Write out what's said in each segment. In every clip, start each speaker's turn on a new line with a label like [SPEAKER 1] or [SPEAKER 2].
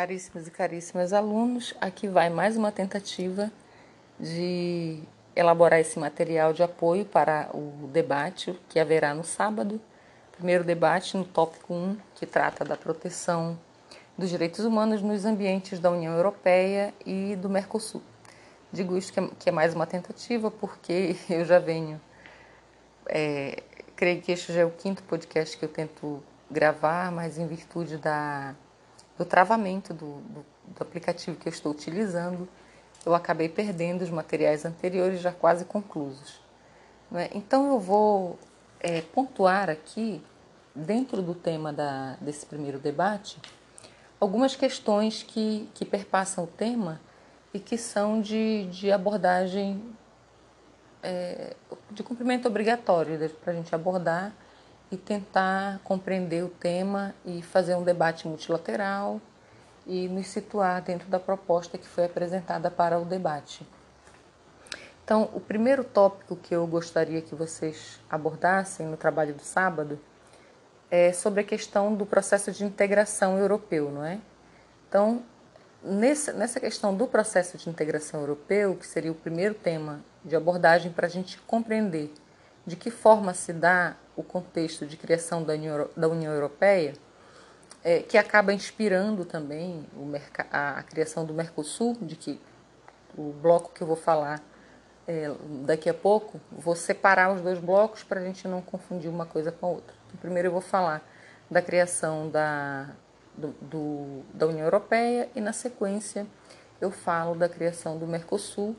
[SPEAKER 1] Caríssimos e caríssimas alunos, aqui vai mais uma tentativa de elaborar esse material de apoio para o debate que haverá no sábado. Primeiro debate no tópico 1, que trata da proteção dos direitos humanos nos ambientes da União Europeia e do Mercosul. Digo isso que é mais uma tentativa porque eu já venho. É, creio que este já é o quinto podcast que eu tento gravar, mas em virtude da do travamento do, do, do aplicativo que eu estou utilizando, eu acabei perdendo os materiais anteriores já quase conclusos. Né? Então eu vou é, pontuar aqui, dentro do tema da, desse primeiro debate, algumas questões que, que perpassam o tema e que são de, de abordagem, é, de cumprimento obrigatório para a gente abordar e tentar compreender o tema e fazer um debate multilateral e nos situar dentro da proposta que foi apresentada para o debate. Então, o primeiro tópico que eu gostaria que vocês abordassem no trabalho do sábado é sobre a questão do processo de integração europeu, não é? Então, nessa, nessa questão do processo de integração europeu, que seria o primeiro tema de abordagem para a gente compreender de que forma se dá o contexto de criação da União, da União Europeia, é, que acaba inspirando também a, a, criação do Mercosul, de que o bloco que eu vou falar é, daqui a pouco, vou separar os dois blocos para a gente não confundir uma coisa com a outra. Então, primeiro eu vou falar da criação da, do, do, da União Europeia e, na sequência, eu falo da criação do Mercosul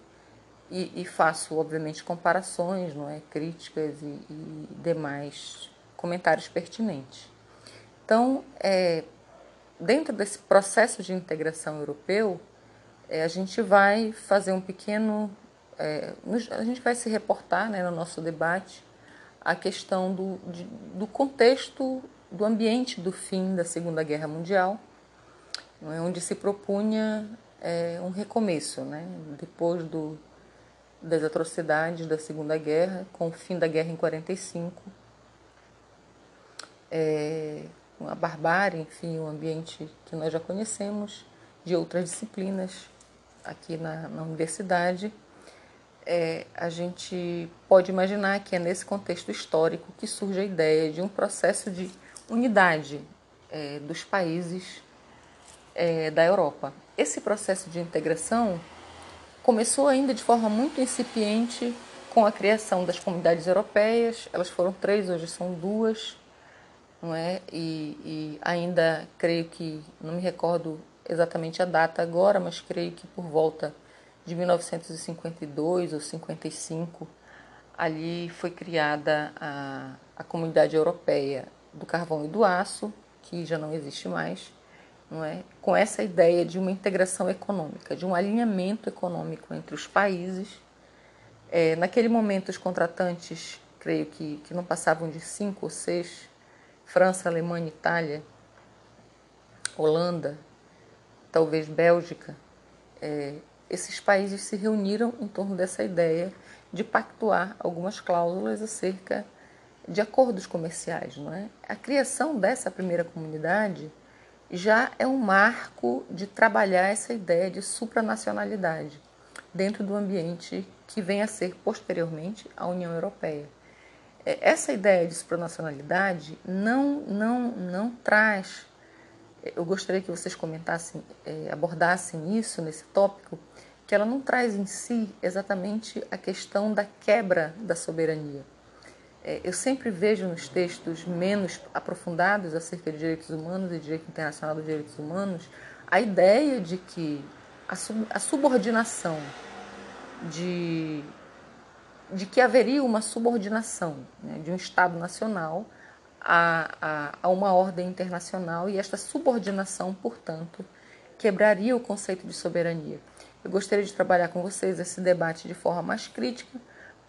[SPEAKER 1] e, e faço, obviamente, comparações, não é, críticas e, e demais comentários pertinentes. Então, é, dentro desse processo de integração europeu, é, a gente vai fazer um pequeno. É, a gente vai se reportar né, no nosso debate a questão do, de, do contexto do ambiente do fim da Segunda Guerra Mundial, é, onde se propunha é, um recomeço, né, depois do das atrocidades da Segunda Guerra, com o fim da guerra em 45, é, a barbárie, enfim, o ambiente que nós já conhecemos de outras disciplinas aqui na, na universidade, é, a gente pode imaginar que é nesse contexto histórico que surge a ideia de um processo de unidade é, dos países é, da Europa. Esse processo de integração começou ainda de forma muito incipiente com a criação das comunidades europeias. Elas foram três, hoje são duas, não é? E, e ainda creio que não me recordo exatamente a data agora, mas creio que por volta de 1952 ou 55 ali foi criada a, a comunidade europeia do carvão e do aço, que já não existe mais não é? com essa ideia de uma integração econômica, de um alinhamento econômico entre os países. É, naquele momento, os contratantes, creio que, que não passavam de cinco ou seis França, Alemanha, Itália, Holanda, talvez Bélgica. É, esses países se reuniram em torno dessa ideia de pactuar algumas cláusulas acerca de acordos comerciais. Não é? A criação dessa primeira comunidade já é um marco de trabalhar essa ideia de supranacionalidade dentro do ambiente que vem a ser posteriormente a União Europeia. É, essa ideia de supranacionalidade não, não, não traz. Eu gostaria que vocês comentassem, é, abordassem isso nesse tópico, que ela não traz em si exatamente a questão da quebra da soberania eu sempre vejo nos textos menos aprofundados acerca de direitos humanos e direito internacional dos direitos humanos a ideia de que a subordinação de, de que haveria uma subordinação né, de um Estado nacional a, a, a uma ordem internacional e esta subordinação, portanto, quebraria o conceito de soberania. Eu gostaria de trabalhar com vocês esse debate de forma mais crítica,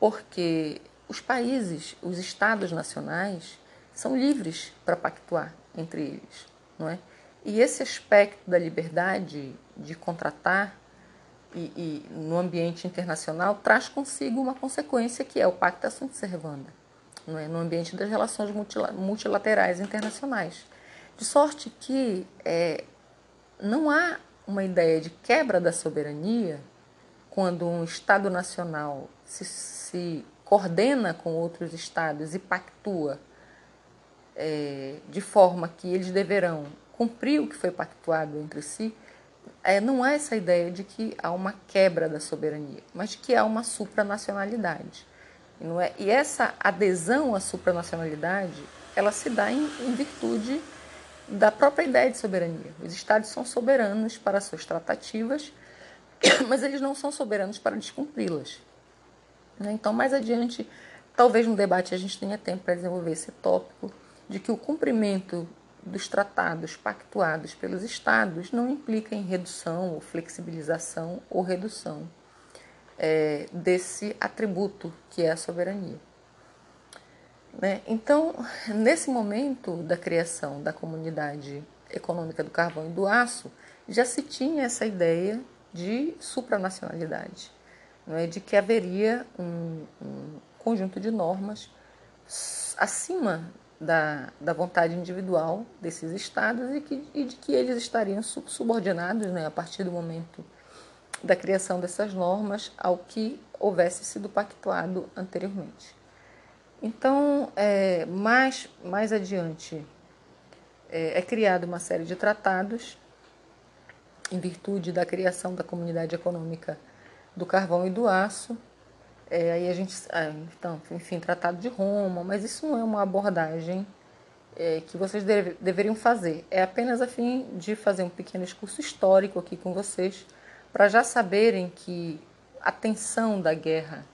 [SPEAKER 1] porque os países, os estados nacionais, são livres para pactuar entre eles, não é? E esse aspecto da liberdade de contratar e, e no ambiente internacional traz consigo uma consequência que é o pacta sunt servanda, não é? No ambiente das relações multilaterais internacionais, de sorte que é, não há uma ideia de quebra da soberania quando um Estado nacional se, se coordena com outros Estados e pactua é, de forma que eles deverão cumprir o que foi pactuado entre si, é, não há essa ideia de que há uma quebra da soberania, mas de que há uma supranacionalidade. E, não é, e essa adesão à supranacionalidade, ela se dá em, em virtude da própria ideia de soberania. Os Estados são soberanos para suas tratativas, mas eles não são soberanos para descumpri-las. Né? Então, mais adiante, talvez no debate a gente tenha tempo para desenvolver esse tópico de que o cumprimento dos tratados pactuados pelos Estados não implica em redução ou flexibilização ou redução é, desse atributo que é a soberania. Né? Então, nesse momento da criação da comunidade econômica do carvão e do aço, já se tinha essa ideia de supranacionalidade, não é? de que haveria um, um conjunto de normas acima da, da vontade individual desses estados e, que, e de que eles estariam subordinados né, a partir do momento da criação dessas normas ao que houvesse sido pactuado anteriormente. Então, é, mais, mais adiante, é, é criada uma série de tratados em virtude da criação da comunidade econômica do carvão e do aço, é, aí a gente, ah, então, enfim, Tratado de Roma, mas isso não é uma abordagem é, que vocês deve, deveriam fazer. É apenas a fim de fazer um pequeno discurso histórico aqui com vocês, para já saberem que a tensão da guerra,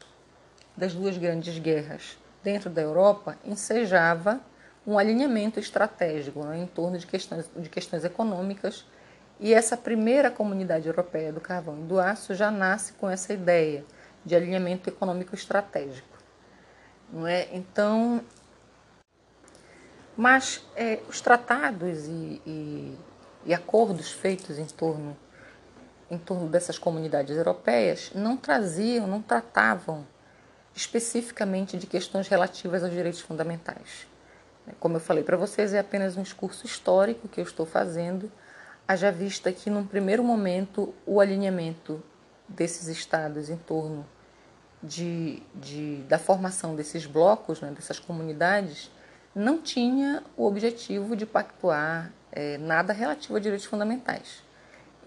[SPEAKER 1] das duas grandes guerras dentro da Europa, ensejava um alinhamento estratégico né, em torno de questões, de questões econômicas. E essa primeira comunidade europeia do carvão e do aço já nasce com essa ideia de alinhamento econômico estratégico. Não é? Então, mas é, os tratados e, e, e, acordos feitos em torno, em torno dessas comunidades europeias não traziam, não tratavam especificamente de questões relativas aos direitos fundamentais. Como eu falei para vocês, é apenas um discurso histórico que eu estou fazendo, haja vista que, num primeiro momento, o alinhamento desses estados em torno de, de, da formação desses blocos, né, dessas comunidades, não tinha o objetivo de pactuar é, nada relativo a direitos fundamentais.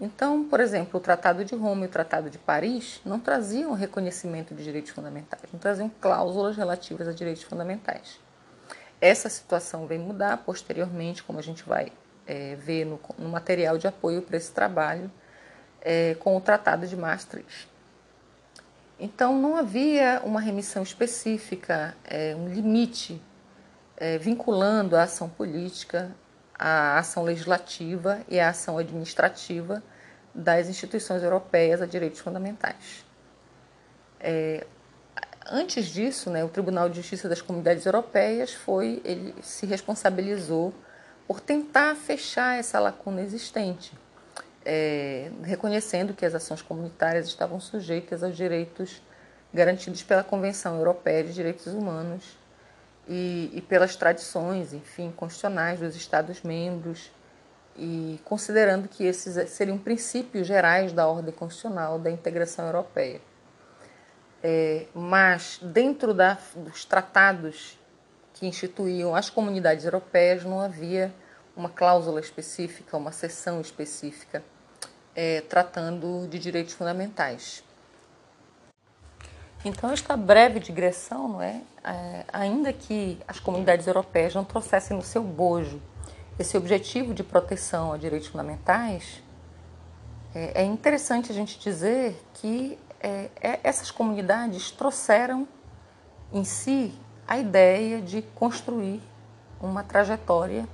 [SPEAKER 1] Então, por exemplo, o Tratado de Roma e o Tratado de Paris não traziam reconhecimento de direitos fundamentais, não traziam cláusulas relativas a direitos fundamentais. Essa situação vem mudar posteriormente, como a gente vai é, ver no, no material de apoio para esse trabalho, é, com o Tratado de Maastricht. Então, não havia uma remissão específica, é, um limite é, vinculando a ação política, a ação legislativa e a ação administrativa das instituições europeias a direitos fundamentais. É, antes disso, né, o Tribunal de Justiça das Comunidades Europeias foi, ele se responsabilizou por tentar fechar essa lacuna existente é, reconhecendo que as ações comunitárias estavam sujeitas aos direitos garantidos pela Convenção Europeia de Direitos Humanos e, e pelas tradições, enfim, constitucionais dos Estados-membros, e considerando que esses seriam princípios gerais da ordem constitucional da integração europeia. É, mas, dentro da, dos tratados que instituíam as comunidades europeias, não havia uma cláusula específica, uma seção específica é, tratando de direitos fundamentais. Então, esta breve digressão, não é? é? ainda que as comunidades europeias não trouxessem no seu bojo esse objetivo de proteção a direitos fundamentais, é, é interessante a gente dizer que é, é, essas comunidades trouxeram em si a ideia de construir uma trajetória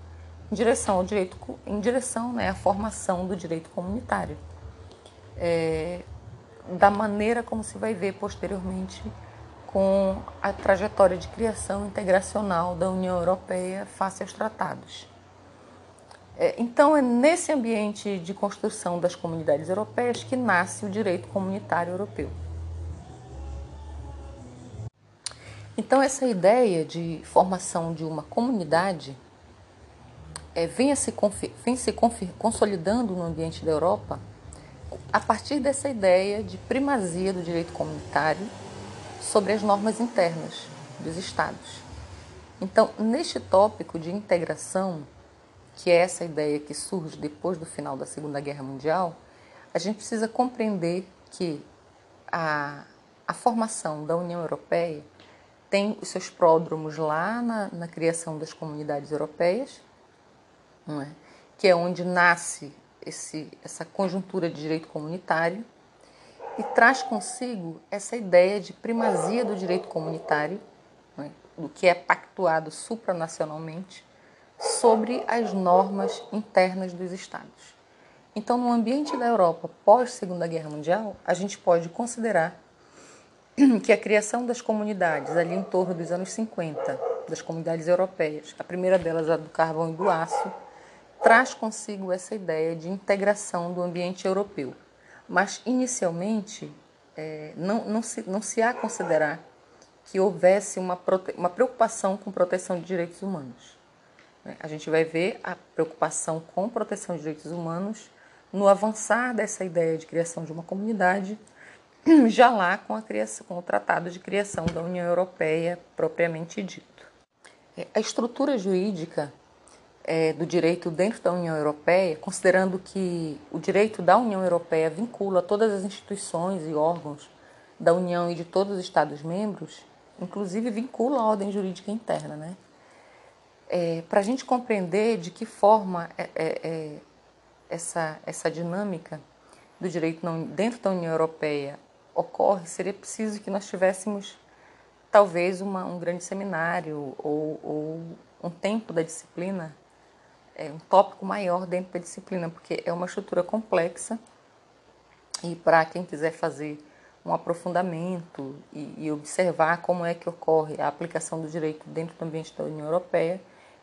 [SPEAKER 1] em direção ao direito, em direção né, à formação do direito comunitário, é, da maneira como se vai ver posteriormente com a trajetória de criação integracional da União Europeia face aos tratados. É, então, é nesse ambiente de construção das comunidades europeias que nasce o direito comunitário europeu. Então, essa ideia de formação de uma comunidade é, venha se, vem se consolidando no ambiente da Europa a partir dessa ideia de primazia do direito comunitário sobre as normas internas dos Estados. Então, neste tópico de integração, que é essa ideia que surge depois do final da Segunda Guerra Mundial, a gente precisa compreender que a, a formação da União Europeia tem os seus pródromos lá na, na criação das comunidades europeias, é? que é onde nasce esse, essa conjuntura de direito comunitário e traz consigo essa ideia de primazia do direito comunitário, é? do que é pactuado supranacionalmente, sobre as normas internas dos Estados. Então, no ambiente da Europa pós Segunda Guerra Mundial, a gente pode considerar que a criação das comunidades ali em torno dos anos 50, das comunidades europeias, a primeira delas a do carvão e do aço, traz consigo essa ideia de integração do ambiente europeu. Mas, inicialmente, é, não, não, se, não se há considerar que houvesse uma, uma preocupação com proteção de direitos humanos. Né? A gente vai ver a preocupação com proteção de direitos humanos no avançar dessa ideia de criação de uma comunidade, já lá com, a criação, com o Tratado de Criação da União Europeia propriamente dito. É, a estrutura jurídica é, do direito dentro da União Europeia, considerando que o direito da União Europeia vincula todas as instituições e órgãos da União e de todos os Estados-membros, inclusive vincula a ordem jurídica interna, né? É, Para a gente compreender de que forma é, é, é, essa, essa dinâmica do direito dentro da União Europeia ocorre, seria preciso que nós tivéssemos talvez uma, um grande seminário ou, ou um tempo da disciplina, é, um tópico maior dentro da disciplina, porque é uma estrutura complexa e para quem quiser fazer um aprofundamento e, e, observar como é que ocorre a aplicação do direito dentro do ambiente da União Europeia,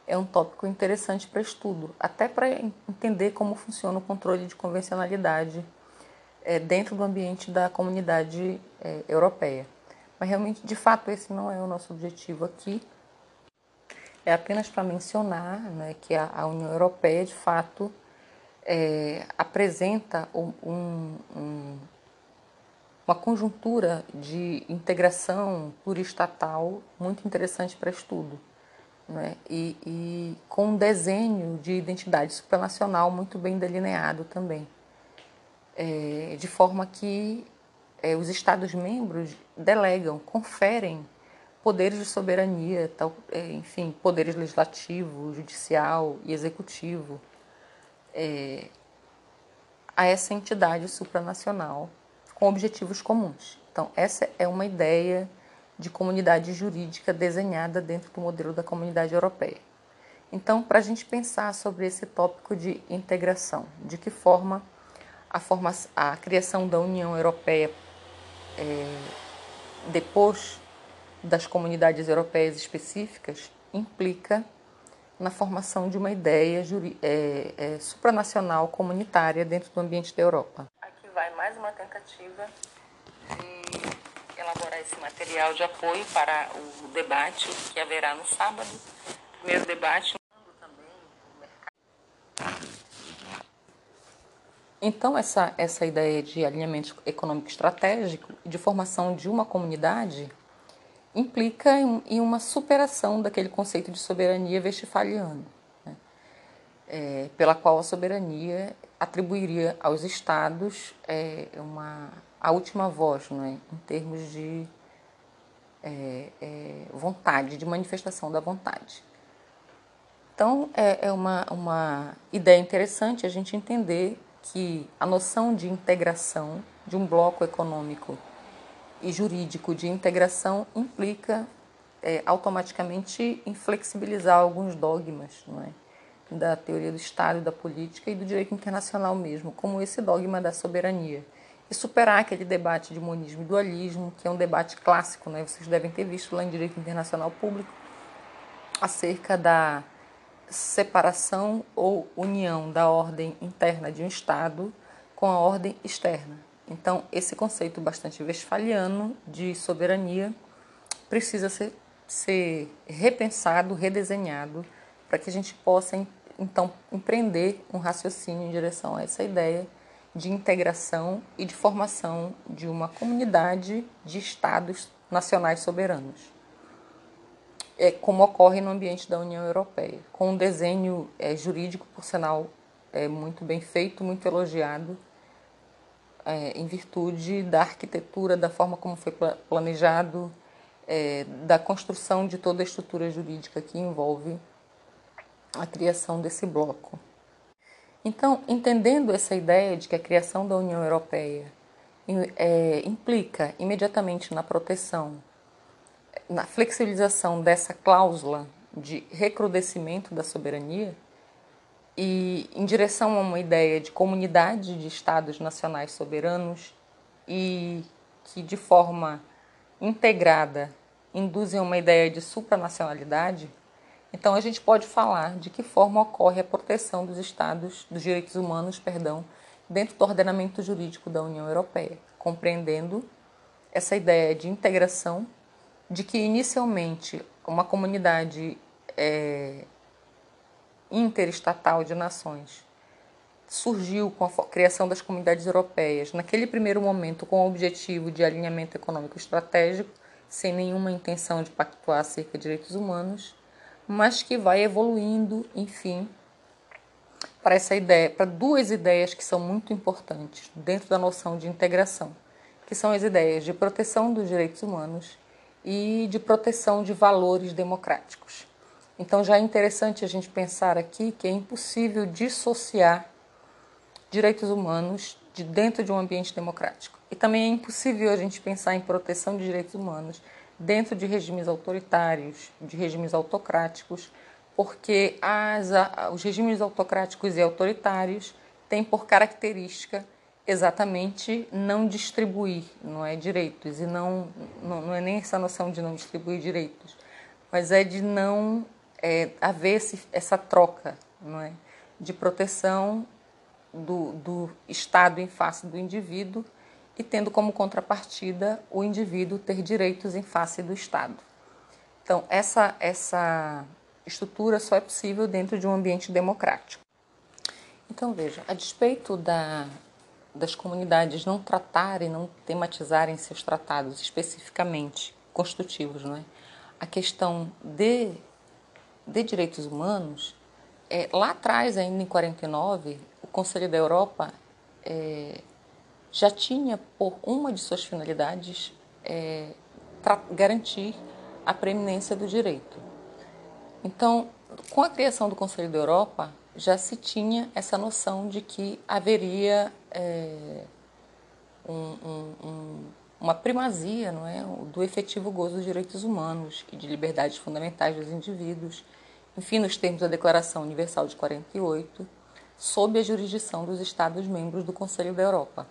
[SPEAKER 1] é um tópico interessante para estudo, até para entender como funciona o controle de convencionalidade é, dentro do ambiente da comunidade é, europeia. Mas realmente, de fato, esse não é o nosso objetivo aqui. É apenas para mencionar né, que a, a, União Europeia, de fato, é, apresenta um, um, uma conjuntura de integração pluristatal muito interessante para estudo né? e, e com um desenho de identidade supranacional muito bem delineado também, é, de forma que é, os Estados-membros delegam, conferem poderes de soberania, tal, é, enfim, poderes legislativo, judicial e executivo é, a essa entidade supranacional com objetivos comuns. Então, essa é uma ideia de comunidade jurídica desenhada dentro do modelo da comunidade europeia. Então, para a gente pensar sobre esse tópico de integração, de que forma a, forma, a criação da União Europeia é, depois das comunidades europeias específicas implica na formação de uma ideia é, é, supranacional comunitária dentro do ambiente da Europa. Aqui vai mais uma tentativa de elaborar esse material de apoio para o debate que haverá no sábado. Primeiro debate. Então, essa, essa ideia de alinhamento econômico estratégico e de formação de uma comunidade implica em, uma superação daquele conceito de soberania vestifaliano, né? é, pela qual a soberania atribuiria aos estados é, uma a última voz, não é? em termos de é, é, vontade, de manifestação da vontade. Então, é, é uma, uma ideia interessante a gente entender que a noção de integração de um bloco econômico e jurídico de integração implica é, automaticamente inflexibilizar alguns dogmas não é? da teoria do Estado, da política e do direito internacional mesmo, como esse dogma da soberania e superar aquele debate de monismo e dualismo, que é um debate clássico, né? vocês devem ter visto lá em Direito Internacional Público, acerca da separação ou união da ordem interna de um Estado com a ordem externa. Então, esse conceito bastante westphaliano de soberania precisa ser, ser repensado, redesenhado, para que a gente possa então empreender um raciocínio em direção a essa ideia de integração e de formação de uma comunidade de estados nacionais soberanos, é, como ocorre no ambiente da União Europeia, com um desenho é, jurídico, por sinal, é, muito bem feito, muito elogiado, é, em virtude da arquitetura, da forma como foi planejado, é, da construção de toda a estrutura jurídica que envolve a criação desse bloco. Então, entendendo essa ideia de que a criação da União Europeia é, implica imediatamente na proteção, na flexibilização dessa cláusula de recrudescimento da soberania e em direção a uma ideia de comunidade de estados nacionais soberanos e que de forma integrada induzem uma ideia de supranacionalidade, então a gente pode falar de que forma ocorre a proteção dos estados, dos direitos humanos, perdão, dentro do ordenamento jurídico da União Europeia, compreendendo essa ideia de integração, de que inicialmente uma comunidade é, interestatal de nações surgiu com a criação das comunidades europeias, naquele primeiro momento com o objetivo de alinhamento econômico estratégico, sem nenhuma intenção de pactuar acerca de direitos humanos, mas que vai evoluindo, enfim, para essa ideia, para duas ideias que são muito importantes dentro da noção de integração, que são as ideias de proteção dos direitos humanos e de proteção de valores democráticos. Então já é interessante a gente pensar aqui que é impossível dissociar direitos humanos de dentro de um ambiente democrático. E também é impossível a gente pensar em proteção de direitos humanos dentro de regimes autoritários, de regimes autocráticos, porque as, os regimes autocráticos e autoritários têm por característica exatamente não distribuir, não é direitos e não, não, não é nem essa noção de não distribuir direitos, mas é de não é, haver esse, essa troca, não é, de proteção do, do Estado em face do indivíduo e tendo como contrapartida o indivíduo ter direitos em face do Estado. Então, essa, essa estrutura só é possível dentro de um ambiente democrático. Então, veja, a despeito da, das comunidades não tratarem, não tematizarem seus tratados especificamente constitutivos, não é? a questão de, de direitos humanos, é, lá atrás, ainda em 49, o Conselho da Europa é, já tinha por uma de suas finalidades é, garantir a preeminência do direito. Então, com a criação do Conselho da Europa, já se tinha essa noção de que haveria é, um, um, uma primazia não é, do efetivo gozo dos direitos humanos e de liberdades fundamentais dos indivíduos, enfim, nos termos da Declaração Universal de 48, sob a jurisdição dos Estados-membros do Conselho da Europa.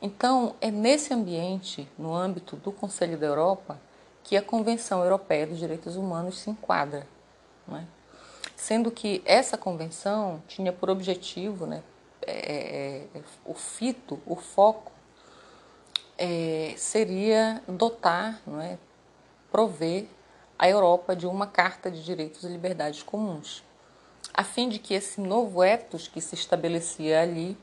[SPEAKER 1] Então, é nesse ambiente, no âmbito do Conselho da Europa, que a Convenção Europeia dos Direitos Humanos se enquadra. É? Sendo que essa convenção tinha por objetivo, né, é, é, o fito, o foco, é, seria dotar, não é, prover a Europa de uma Carta de Direitos e Liberdades Comuns, a fim de que esse novo ethos que se estabelecia ali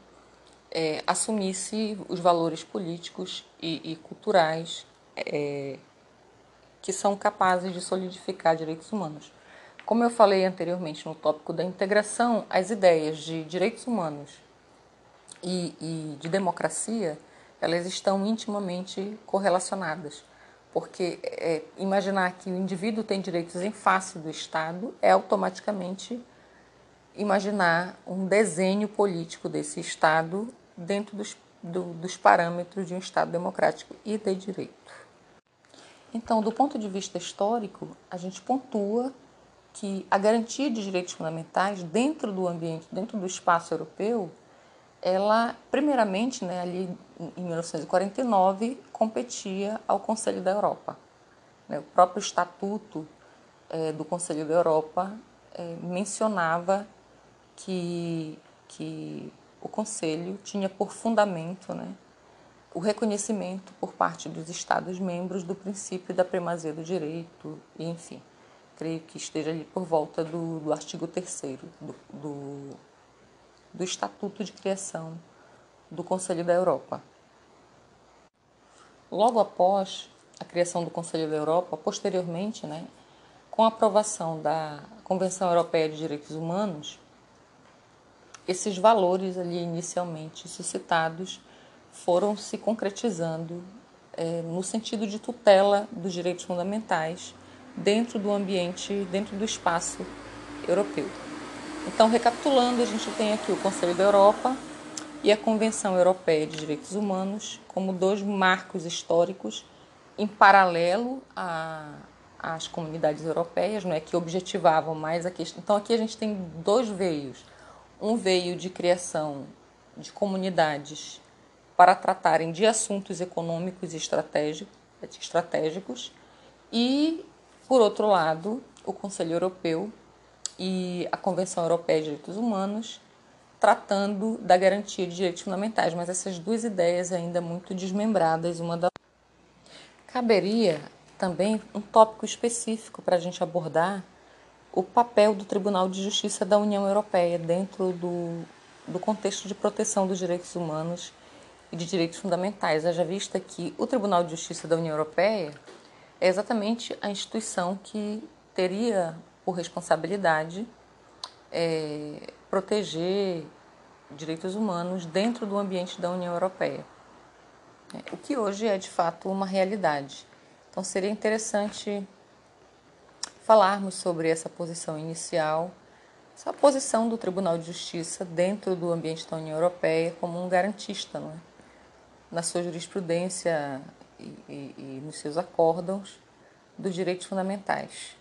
[SPEAKER 1] é, assumisse os valores políticos e, e culturais é, que são capazes de solidificar direitos humanos. Como eu falei anteriormente no tópico da integração, as ideias de direitos humanos e, e de democracia elas estão intimamente correlacionadas, porque é, imaginar que o indivíduo tem direitos em face do Estado é automaticamente imaginar um desenho político desse Estado dentro dos, do, dos parâmetros de um Estado democrático e de direito. Então, do ponto de vista histórico, a gente pontua que a garantia de direitos fundamentais dentro do ambiente, dentro do espaço europeu, ela, primeiramente, né, ali em 1949, competia ao Conselho da Europa. Né, o próprio Estatuto é, do Conselho da Europa é, mencionava que, que o Conselho tinha por fundamento né, o reconhecimento por parte dos Estados-membros do princípio da primazia do direito, e, enfim. creio que esteja ali por volta do, do artigo 3 do, do, do Estatuto de Criação do Conselho da Europa. Logo após a criação do Conselho da Europa, posteriormente, né, com a aprovação da Convenção Europeia de Direitos Humanos, esses valores ali inicialmente suscitados foram se concretizando é, no sentido de tutela dos direitos fundamentais dentro do ambiente, dentro do espaço europeu. Então, recapitulando, a gente tem aqui o Conselho da Europa e a Convenção Europeia de Direitos Humanos como dois marcos históricos em paralelo às comunidades europeias, não é que objetivavam mais a questão. Então, aqui a gente tem dois veios. Um veio de criação de comunidades para tratarem de assuntos econômicos e estratégicos, e, por outro lado, o Conselho Europeu e a Convenção Europeia de Direitos Humanos tratando da garantia de direitos fundamentais, mas essas duas ideias ainda muito desmembradas uma da Caberia também um tópico específico para a gente abordar o papel do Tribunal de Justiça da União Europeia dentro do, do contexto de proteção dos direitos humanos e de direitos fundamentais. Haja vista que o Tribunal de Justiça da União Europeia é exatamente a instituição que teria por responsabilidade é, proteger direitos humanos dentro do ambiente da União Europeia, é, o que hoje é de fato uma realidade. Então seria interessante falarmos sobre essa posição inicial, essa posição do Tribunal de Justiça dentro do ambiente da União Europeia como um garantista, é? na sua jurisprudência e, e, e nos seus acórdãos dos direitos fundamentais.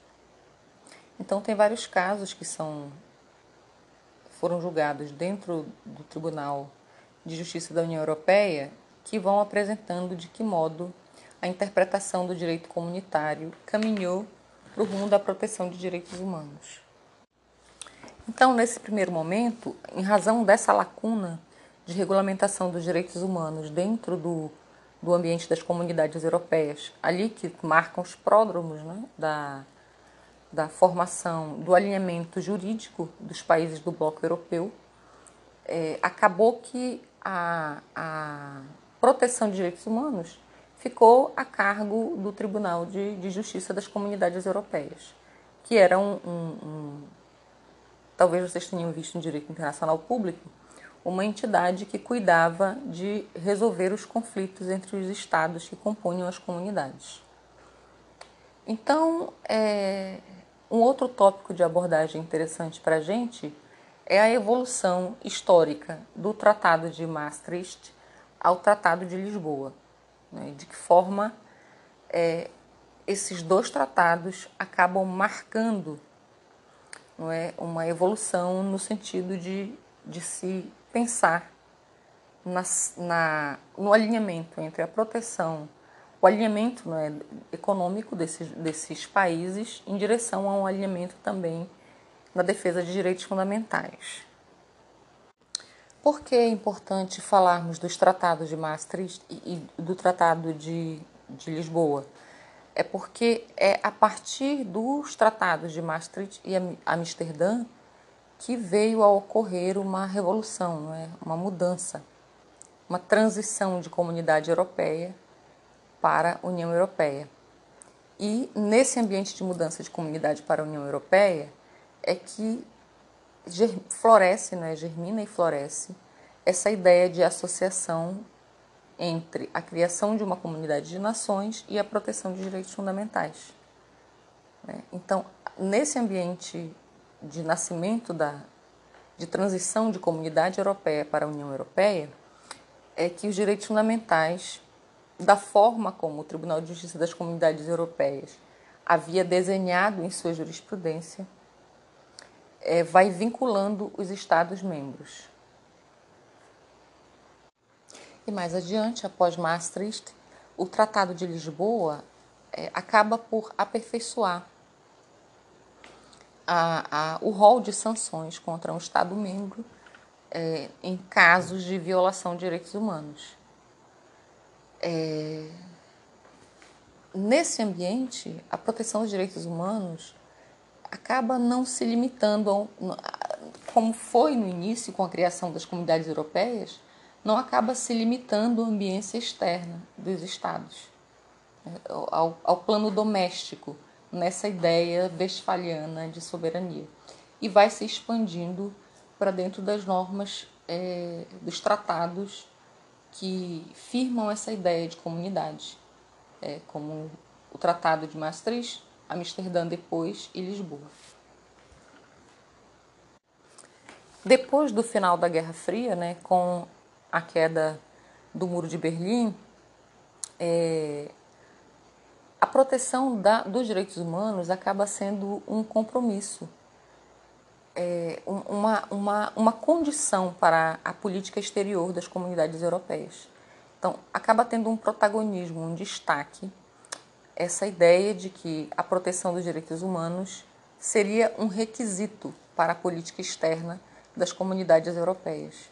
[SPEAKER 1] Então tem vários casos que são foram julgados dentro do Tribunal de Justiça da União Europeia que vão apresentando de que modo a interpretação do direito comunitário caminhou para o rumo da proteção de direitos humanos. Então, nesse primeiro momento, em razão dessa lacuna de regulamentação dos direitos humanos dentro do, do ambiente das comunidades europeias, ali que marcam os pródromos né, da, da formação do alinhamento jurídico dos países do bloco europeu, é, acabou que a, a proteção de direitos humanos ficou a cargo do Tribunal de, de Justiça das Comunidades Europeias, que era um, um, um talvez vocês tenham visto em direito internacional público, uma entidade que cuidava de resolver os conflitos entre os estados que compunham as comunidades. Então, é, um outro tópico de abordagem interessante para a gente é a evolução histórica do Tratado de Maastricht ao Tratado de Lisboa. Né? De que forma é, esses dois tratados acabam marcando não é, uma evolução no sentido de, de se pensar na, na, no alinhamento entre a proteção, o alinhamento né, econômico desses, desses países em direção a um alinhamento também na defesa de direitos fundamentais. Por que é importante falarmos dos tratados de Maastricht e do Tratado de, de Lisboa? É porque é a partir dos tratados de Maastricht e Amsterdã que veio a ocorrer uma revolução, não é? uma mudança, uma transição de comunidade europeia para a União Europeia. E nesse ambiente de mudança de comunidade para a União Europeia é que floresce, é? germina e floresce essa ideia de associação entre a criação de uma comunidade de nações e a proteção de direitos fundamentais. Né? Então, nesse ambiente de nascimento da de transição de comunidade europeia para a União Europeia é que os direitos fundamentais, da forma como o Tribunal de Justiça das Comunidades Europeias havia desenhado em sua jurisprudência, é, vai vinculando os Estados-membros. E mais adiante, após Maastricht, o Tratado de Lisboa é, acaba por aperfeiçoar a, a, o rol de sanções contra um Estado-membro é, em casos de violação de direitos humanos. É, nesse ambiente, a proteção dos direitos humanos acaba não se limitando, ao, como foi no início com a criação das comunidades europeias, não acaba se limitando à ambiência externa dos estados, né, ao, ao plano doméstico, nessa ideia westfaliana de soberania. E vai se expandindo para dentro das normas é, dos tratados que firmam essa ideia de comunidade, é, como o Tratado de Maastricht, Amsterdã depois e Lisboa. Depois do final da Guerra Fria, né, com a queda do Muro de Berlim, é, a proteção da, dos direitos humanos acaba sendo um compromisso, é, uma, uma, uma condição para a política exterior das comunidades europeias. Então, acaba tendo um protagonismo, um destaque, essa ideia de que a proteção dos direitos humanos seria um requisito para a política externa das comunidades europeias.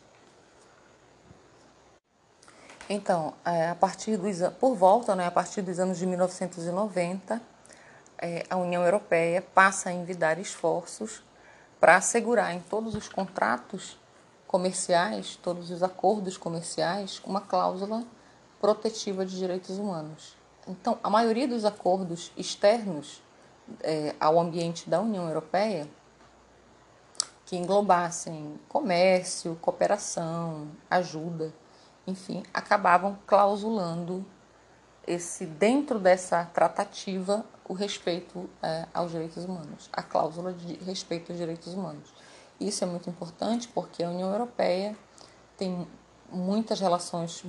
[SPEAKER 1] Então, é, a partir dos, por volta, né, a partir dos anos de 1990, é, a União Europeia passa a envidar esforços para assegurar em todos os contratos comerciais, todos os acordos comerciais, uma cláusula protetiva de direitos humanos. Então, a maioria dos acordos externos é, ao ambiente da União Europeia, que englobassem comércio, cooperação, ajuda, enfim, acabavam clausulando esse dentro dessa tratativa o respeito é, aos direitos humanos, a cláusula de respeito aos direitos humanos. Isso é muito importante porque a União Europeia tem muitas relações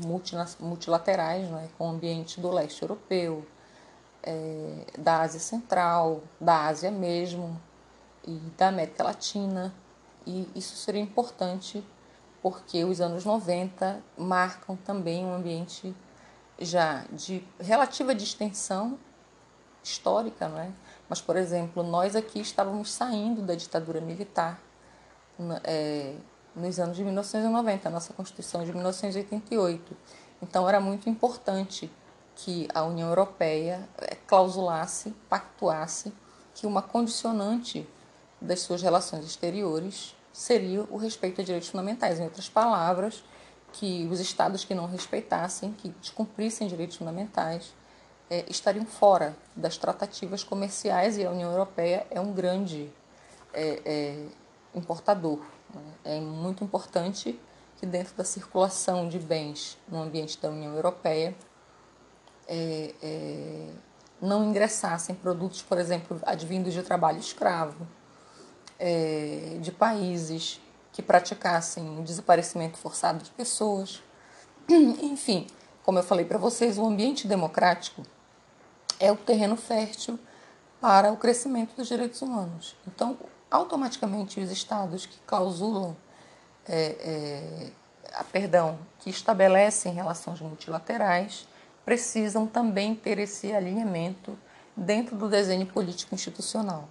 [SPEAKER 1] multilaterais né, com o ambiente do leste europeu, é, da Ásia Central, da Ásia mesmo e da América Latina. E isso seria importante porque os anos 90 marcam também um ambiente já de relativa distensão histórica, não é? Mas, por exemplo, nós aqui estávamos saindo da ditadura militar é, nos anos de 1990, a nossa Constituição é de 1988. Então, era muito importante que a União Europeia é, clausulasse, pactuasse que uma condicionante das suas relações exteriores seria o respeito a direitos fundamentais. Em outras palavras, que os estados que não respeitassem, que descumprissem direitos fundamentais, é, estariam fora das tratativas comerciais e a União Europeia é um grande é, é, importador. Né? É muito importante que dentro da circulação de bens no ambiente da União Europeia é, é, não ingressassem produtos, por exemplo, advindos de trabalho escravo, é, de países que praticassem o desaparecimento forçado de pessoas. Enfim, como eu falei para vocês, o ambiente democrático é o terreno fértil para o crescimento dos direitos humanos. Então, automaticamente, os estados que clausulam, é, é, perdão, que estabelecem relações multilaterais, precisam também ter esse alinhamento dentro do desenho político institucional.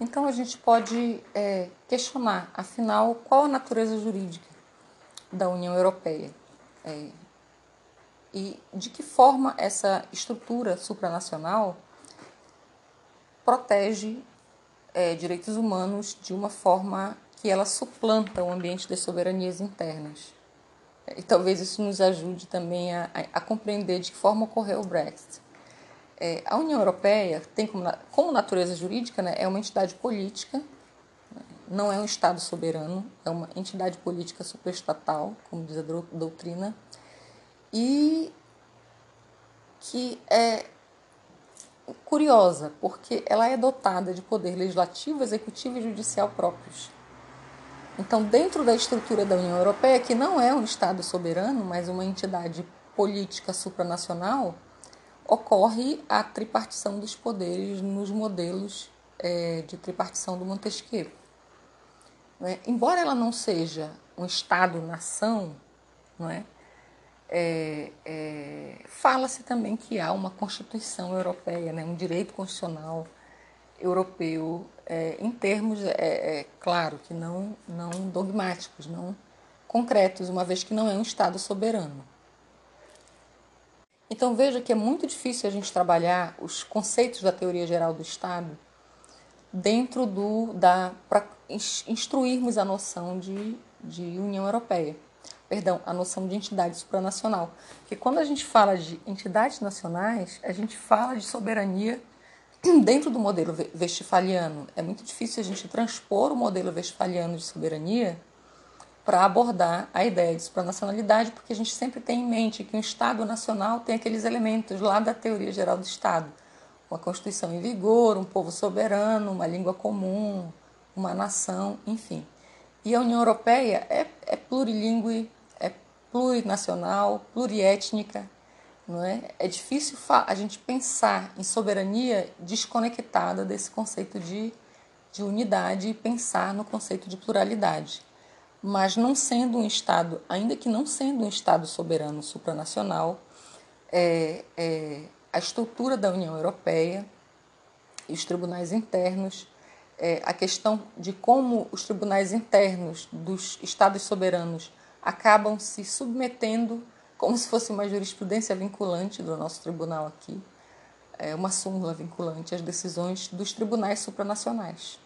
[SPEAKER 1] Então a gente pode é, questionar, afinal, qual a natureza jurídica da União Europeia é, e de que forma essa estrutura supranacional protege é, direitos humanos de uma forma que ela suplanta o ambiente das soberanias internas. E talvez isso nos ajude também a, a compreender de que forma ocorreu o Brexit. É, a União Europeia tem como, como natureza jurídica, né, é uma entidade política, né, não é um Estado soberano, é uma entidade política superestatal, como diz a doutrina, e que é curiosa, porque ela é dotada de poder legislativo, executivo e judicial próprios. Então, dentro da estrutura da União Europeia, que não é um Estado soberano, mas uma entidade política supranacional, ocorre a tripartição dos poderes nos modelos é, de tripartição do Montesquieu. É? Embora ela não seja um Estado-nação, é? é, é fala-se também que há uma Constituição Europeia, né? um direito constitucional europeu, é, em termos, é, claro, que não, não dogmáticos, não concretos, uma vez que não é um Estado soberano. Então veja que é muito difícil a gente trabalhar os conceitos da teoria geral do Estado dentro do da para instruirmos a noção de, de União Europeia, perdão, a noção de entidade supranacional, porque quando a gente fala de entidades nacionais, a gente fala de soberania dentro do modelo westphaliano. É muito difícil a gente transpor o modelo westphaliano de soberania para abordar a ideia de supranacionalidade, porque a gente sempre tem em mente que um Estado nacional tem aqueles elementos lá da teoria geral do Estado uma Constituição em vigor, um povo soberano, uma língua comum, uma nação, enfim. E a União Europeia é, é plurilingue, é plurinacional, pluriétnica, não é? É difícil a gente pensar em soberania desconectada desse conceito de, de unidade e pensar no conceito de pluralidade. Mas não sendo um Estado, ainda que não sendo um Estado soberano supranacional, é, é, a estrutura da União Europeia e os tribunais internos, é, a questão de como os tribunais internos dos Estados soberanos acabam se submetendo como se fosse uma jurisprudência vinculante do nosso tribunal aqui, é, uma súmula vinculante às decisões dos tribunais supranacionais.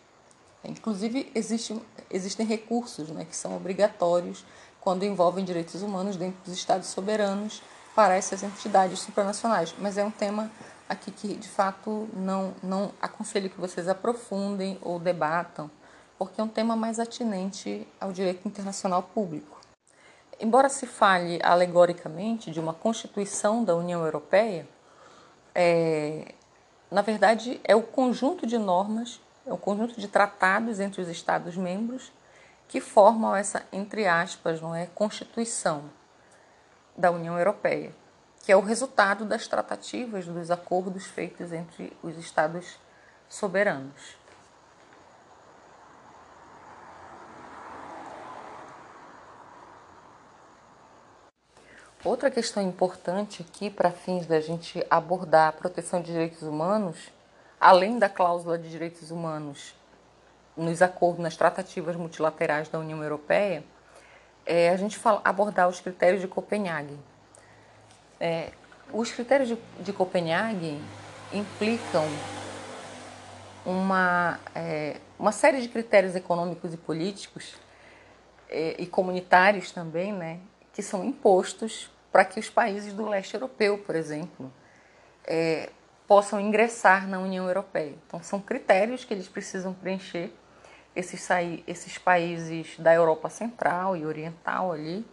[SPEAKER 1] Inclusive, existe, existem recursos né, que são obrigatórios quando envolvem direitos humanos dentro dos Estados soberanos para essas entidades supranacionais. Mas é um tema aqui que, de fato, não, não aconselho que vocês aprofundem ou debatam, porque é um tema mais atinente ao direito internacional público. Embora se fale alegoricamente de uma Constituição da União Europeia, é, na verdade é o conjunto de normas, é o conjunto de tratados entre os Estados-membros que formam essa, entre aspas, não é, Constituição da União Europeia, que é o resultado das tratativas dos acordos feitos entre os Estados soberanos. Outra questão importante aqui para fins da gente abordar a proteção de direitos humanos, além da cláusula de direitos humanos nos acordos, nas tratativas multilaterais da União Europeia, é a gente fala, abordar os critérios de Copenhague. É, os critérios de, de Copenhague implicam uma, é, uma série de critérios econômicos e políticos é, e comunitários também, né, que são impostos para que os países do leste europeu, por exemplo, é, possam ingressar na União Europeia. Então, são critérios que eles precisam preencher esses, esses países da Europa Central e Oriental ali,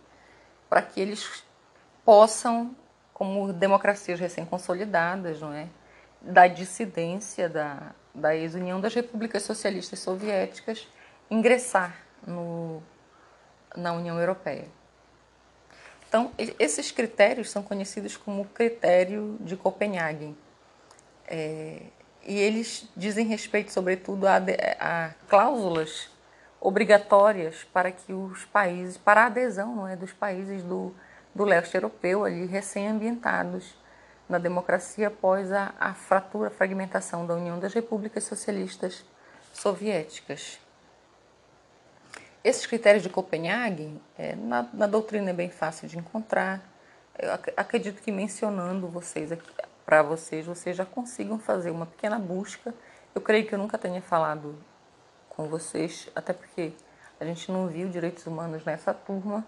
[SPEAKER 1] para que eles possam, como democracias recém-consolidadas, não é? da dissidência da, da ex-união das repúblicas socialistas soviéticas, ingressar no, na União Europeia. Então, esses critérios são conhecidos como critério de Copenhague. É, e eles dizem respeito, sobretudo, a, a cláusulas obrigatórias para que os países, para a adesão não é, dos países do, do leste europeu ali recém-ambientados na democracia após a, a fratura, a fragmentação da União das Repúblicas Socialistas Soviéticas. Esses critérios de Copenhague, é, na, na doutrina é bem fácil de encontrar. Eu acredito que mencionando vocês aqui, para vocês, vocês já consigam fazer uma pequena busca. Eu creio que eu nunca tenha falado com vocês, até porque a gente não viu direitos humanos nessa turma.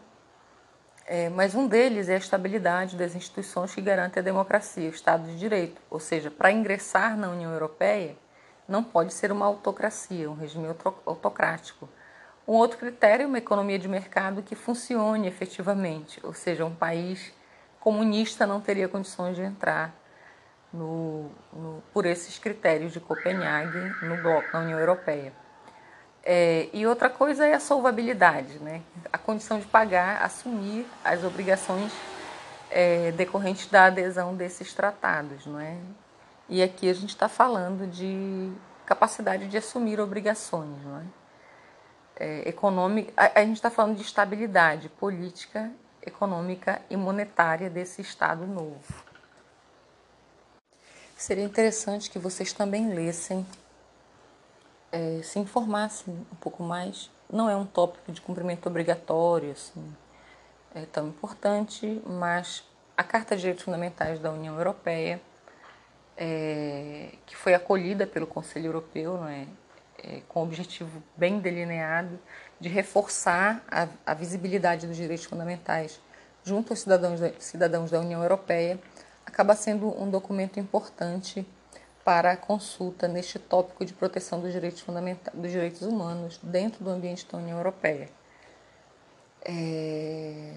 [SPEAKER 1] É, mas um deles é a estabilidade das instituições que garante a democracia, o Estado de Direito. Ou seja, para ingressar na União Europeia, não pode ser uma autocracia, um regime autocrático. Um outro critério é uma economia de mercado que funcione efetivamente, ou seja, um país comunista não teria condições de entrar no, no, por esses critérios de Copenhague no bloco, na União Europeia. É, e outra coisa é a solvabilidade, né? a condição de pagar, assumir as obrigações é, decorrentes da adesão desses tratados. Não é? E aqui a gente está falando de capacidade de assumir obrigações. Não é? É, econômica, a, a gente está falando de estabilidade política, econômica e monetária desse Estado novo. Seria interessante que vocês também lessem, é, se informassem um pouco mais. Não é um tópico de cumprimento obrigatório, assim, é tão importante, mas a Carta de Direitos Fundamentais da União Europeia, é, que foi acolhida pelo Conselho Europeu, não é? é, com objetivo bem delineado de reforçar a, a, visibilidade dos direitos fundamentais junto aos cidadãos da, cidadãos da União Europeia, acaba sendo um documento importante para a consulta neste tópico de proteção dos direitos fundamentais, dos direitos humanos dentro do ambiente da União Europeia. É...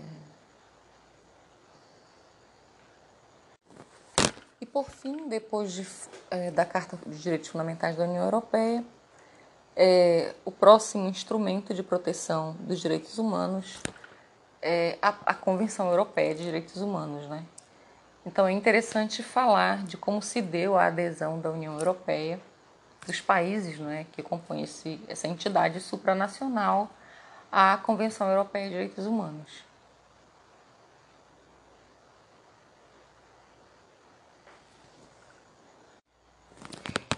[SPEAKER 1] E por fim, depois de, é, da Carta dos Direitos Fundamentais da União Europeia, é, o próximo instrumento de proteção dos direitos humanos é a, a Convenção Europeia de Direitos Humanos, né? Então é interessante falar de como se deu a adesão da União Europeia, dos países né, que compõem esse, essa entidade supranacional à Convenção Europeia de Direitos Humanos.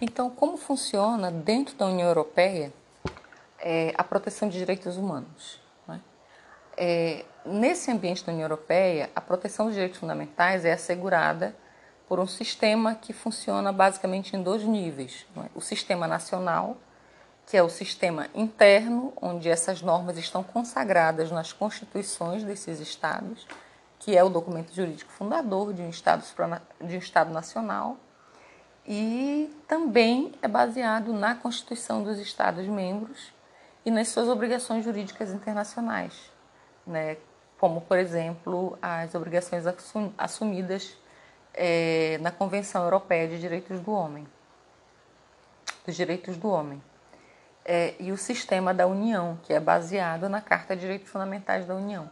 [SPEAKER 1] Então, como funciona dentro da União Europeia é, a proteção de direitos humanos? Né? É, nesse ambiente da União Europeia, a proteção dos direitos fundamentais é assegurada por um sistema que funciona basicamente em dois níveis: é? o sistema nacional, que é o sistema interno, onde essas normas estão consagradas nas constituições desses estados, que é o documento jurídico fundador de um estado, de um estado nacional e também é baseado na Constituição dos Estados-membros e nas suas obrigações jurídicas internacionais, né? Como, por exemplo, as obrigações assumidas é, na Convenção Europeia de Direitos do Homem, dos Direitos do Homem, é, e o sistema da União, que é baseado na Carta de Direitos Fundamentais da União.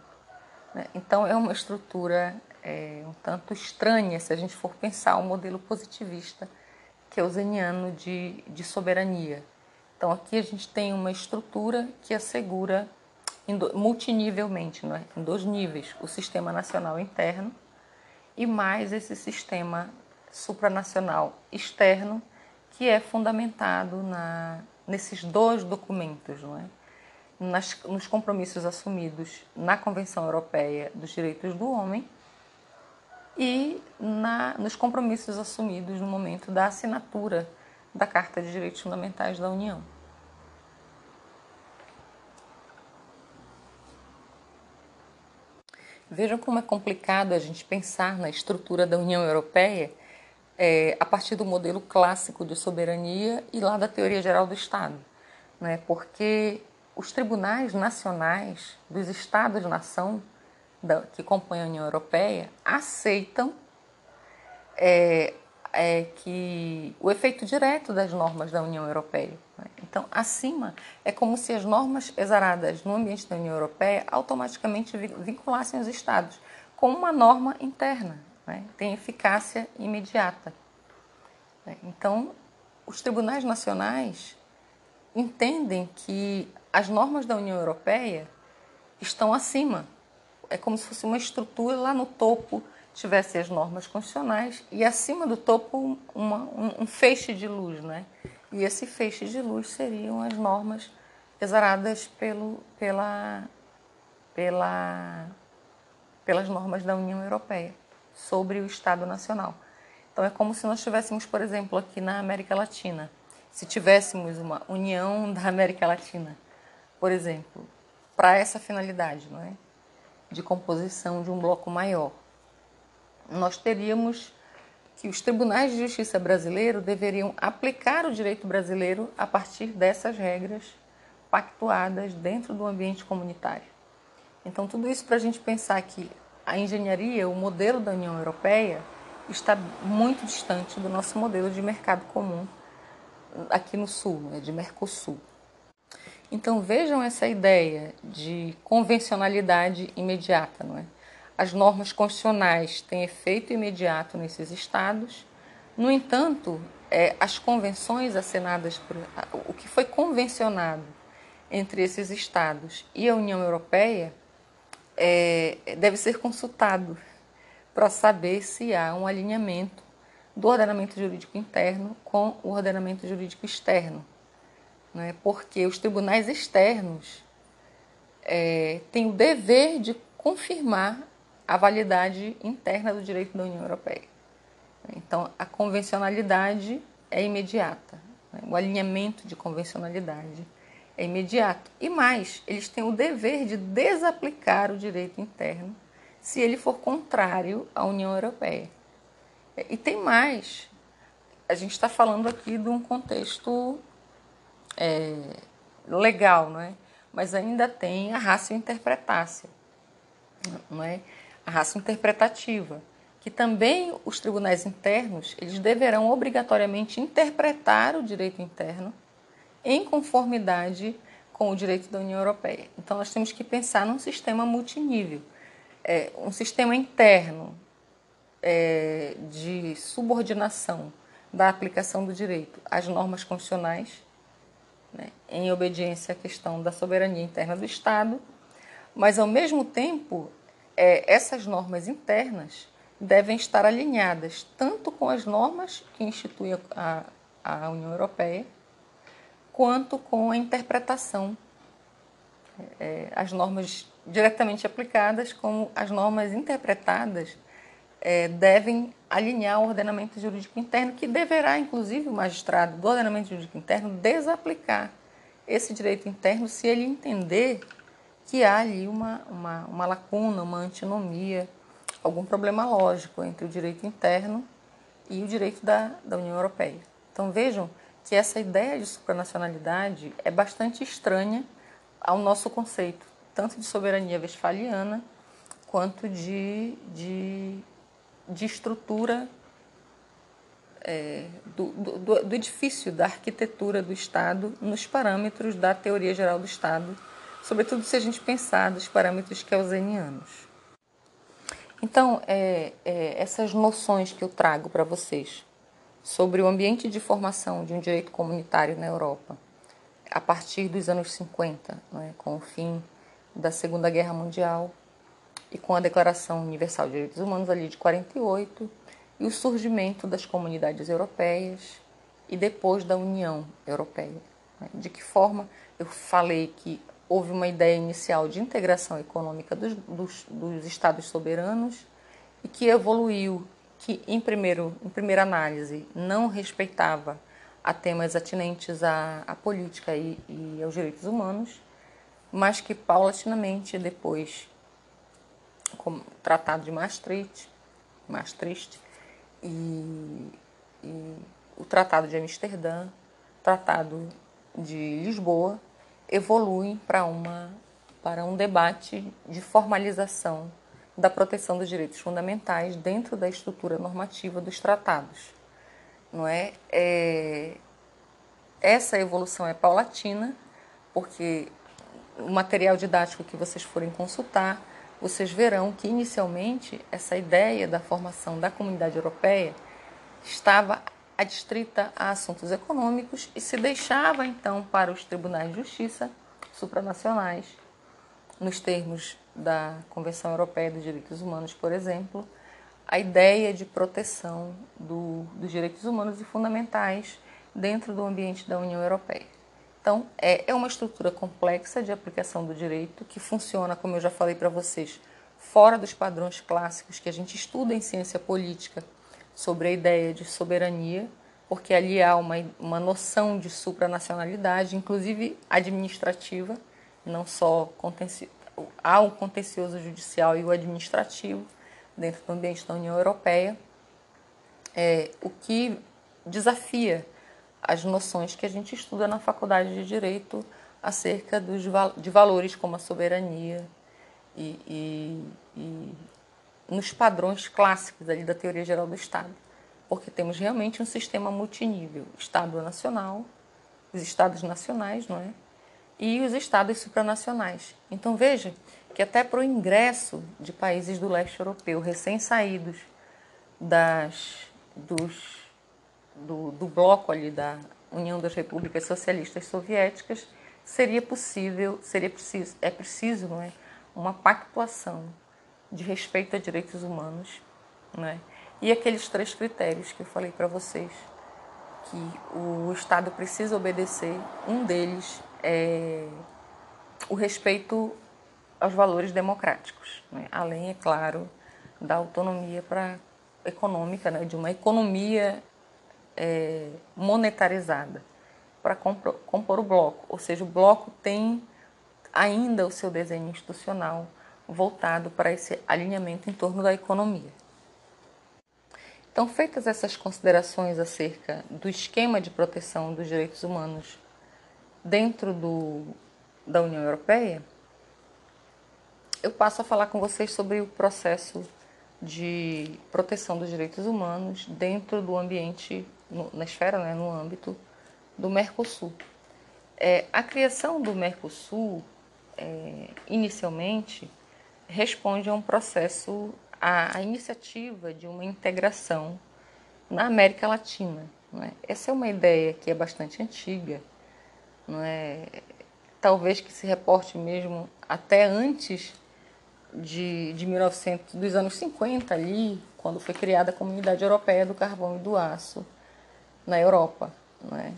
[SPEAKER 1] Né? Então, é uma estrutura é, um tanto estranha se a gente for pensar o um modelo positivista keuseniano de, de soberania. Então aqui a gente tem uma estrutura que assegura multinivelmente, é? em dois níveis, o sistema nacional interno e mais esse sistema supranacional externo que é fundamentado na, nesses dois documentos, não é? Nas, nos compromissos assumidos na Convenção Europeia dos Direitos do Homem e na, nos compromissos assumidos no momento da assinatura da Carta de Direitos Fundamentais da União. Vejam como é complicado a gente pensar na estrutura da União Europeia é, a partir do modelo clássico de soberania e lá da teoria geral do Estado, né? porque os tribunais nacionais dos Estados-nação que compõem a União Europeia aceitam é, é, que o efeito direto das normas da União Europeia. Né? Então, acima, é como se as normas exaradas no ambiente da União Europeia automaticamente vinculassem os Estados com uma norma interna, né? tem eficácia imediata. Né? Então, os tribunais nacionais entendem que as normas da União Europeia estão acima é como se fosse uma estrutura lá no topo tivesse as normas constitucionais e acima do topo uma, um, um, feixe de luz, né? E esse feixe de luz seriam as normas exaradas pelo, pela, pela, pelas normas da União Europeia sobre o Estado Nacional. Então é como se nós tivéssemos, por exemplo, aqui na América Latina, se tivéssemos uma União da América Latina, por exemplo, para essa finalidade, não é? de composição de um bloco maior. Nós teríamos que os tribunais de justiça brasileiros deveriam aplicar o direito brasileiro a partir dessas regras pactuadas dentro do ambiente comunitário. Então, tudo isso para a gente pensar que a engenharia, o modelo da União Europeia, está muito distante do nosso modelo de mercado comum aqui no Sul, né, de Mercosul. Então vejam essa ideia de convencionalidade imediata, não é? As normas constitucionais têm efeito imediato nesses estados. No entanto, é, as convenções assinadas por o que foi convencionado entre esses estados e a União Europeia é, deve ser consultado para saber se há um alinhamento do ordenamento jurídico interno com o ordenamento jurídico externo né? porque os tribunais externos é, têm o dever de confirmar a validade interna do direito da União Europeia. Então, a convencionalidade é imediata. Né? O alinhamento de convencionalidade é imediato. E mais, eles têm o dever de desaplicar o direito interno se ele for contrário à União Europeia. E tem mais. A gente está falando aqui de um contexto é, legal, não é? Mas ainda tem a raça interpretácia, não é? Raça interpretativa, que também os tribunais internos eles deverão obrigatoriamente interpretar o direito interno em conformidade com o direito da União Europeia. Então nós temos que pensar num sistema multinível, é, um sistema interno é, de subordinação da aplicação do direito às normas constitucionais, né, em obediência à questão da soberania interna do Estado, mas ao mesmo tempo é, essas normas internas devem estar alinhadas tanto com as normas que institui a, a União Europeia, quanto com a interpretação, é, as normas diretamente aplicadas como as normas interpretadas é, devem alinhar o ordenamento jurídico interno, que deverá, inclusive, o magistrado do ordenamento jurídico interno desaplicar esse direito interno se ele entender que há ali uma, uma, uma lacuna, uma antinomia, algum problema lógico entre o direito interno e o direito da, da União Europeia. Então vejam que essa ideia de supranacionalidade é bastante estranha ao nosso conceito, tanto de soberania westfaliana quanto de, de de estrutura é, do, do, do, edifício, da arquitetura do Estado, nos parâmetros da teoria geral do Estado, sobretudo se a gente pensar dos parâmetros kelsenianos. Então, é, é, essas noções que eu trago para vocês sobre o ambiente de formação de um direito comunitário na Europa, a partir dos anos 50, é, com o fim da Segunda Guerra Mundial, e com a Declaração Universal de Direitos Humanos ali de 48 e o surgimento das comunidades europeias e depois da União Europeia. Né? De que forma eu falei que houve uma ideia inicial de integração econômica dos, dos, dos estados soberanos e que evoluiu, que em, primeiro, em primeira análise não respeitava a temas atinentes à, à política e, e aos direitos humanos, mas que paulatinamente depois como Tratado de Maastricht, Maastricht e, e o Tratado de Amsterdã, Tratado de Lisboa, evoluem para uma para um debate de formalização da proteção dos direitos fundamentais dentro da estrutura normativa dos tratados. Não é? é essa evolução é paulatina, porque o material didático que vocês forem consultar vocês verão que inicialmente essa ideia da formação da comunidade europeia estava adstrita a assuntos econômicos e se deixava então para os tribunais de justiça supranacionais, nos termos da Convenção Europeia dos Direitos Humanos, por exemplo, a ideia de proteção do, dos direitos humanos e fundamentais dentro do ambiente da União Europeia. Então, é, é uma estrutura complexa de aplicação do direito que funciona, como eu já falei para vocês, fora dos padrões clássicos que a gente estuda em ciência política sobre a ideia de soberania, porque ali há uma, uma noção de supranacionalidade, inclusive administrativa, não só contenci... há o contencioso judicial e o administrativo dentro do ambiente da União Europeia, é, o que desafia as noções que a gente estuda na faculdade de direito acerca dos, de valores como a soberania e, e, e nos padrões clássicos ali da teoria geral do Estado, porque temos realmente um sistema multinível, Estado nacional, os Estados nacionais, não é? E os Estados supranacionais. Então veja que até para o ingresso de países do leste europeu recém-saídos das dos do, do bloco ali da União das Repúblicas Socialistas Soviéticas, seria possível, seria preciso, é preciso, não é, uma pactuação de respeito a direitos humanos, não é? E aqueles três critérios que eu falei para vocês, que o Estado precisa obedecer, um deles é o respeito aos valores democráticos, né? além, é claro, da autonomia para econômica, né? de uma economia é, monetarizada. para compor o bloco, ou seja, o bloco tem ainda o seu desenho institucional voltado para esse alinhamento em torno da economia. Então, feitas essas considerações acerca do esquema de proteção dos direitos humanos dentro do, da União Europeia, eu passo a falar com vocês sobre o processo de proteção dos direitos humanos dentro do ambiente, no, na esfera, né, no âmbito do Mercosul. É, a criação do Mercosul, é, inicialmente, responde a um processo, a, a, iniciativa de uma integração na América Latina. É? Essa é uma ideia que é bastante antiga, é? talvez que se reporte mesmo até antes de, de 1900, dos anos 50 ali, quando foi criada a Comunidade Europeia do Carvão e do Aço na Europa. Não é?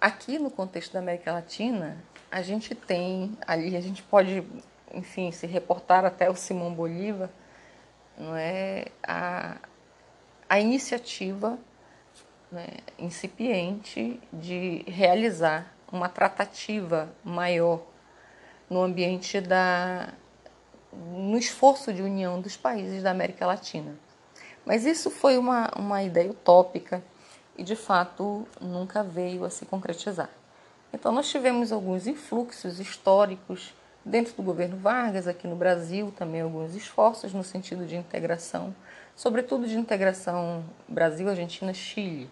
[SPEAKER 1] Aqui no contexto da América Latina, a gente tem ali, a gente pode, enfim, se reportar até o Simão Bolívar, não é a, a iniciativa né, incipiente de realizar uma tratativa maior no ambiente da no esforço de união dos países da América Latina. Mas isso foi uma, uma ideia utópica e de fato nunca veio a se concretizar. Então nós tivemos alguns influxos históricos dentro do governo Vargas, aqui no Brasil, também alguns esforços no sentido de integração, sobretudo de integração Brasil, Argentina, Chile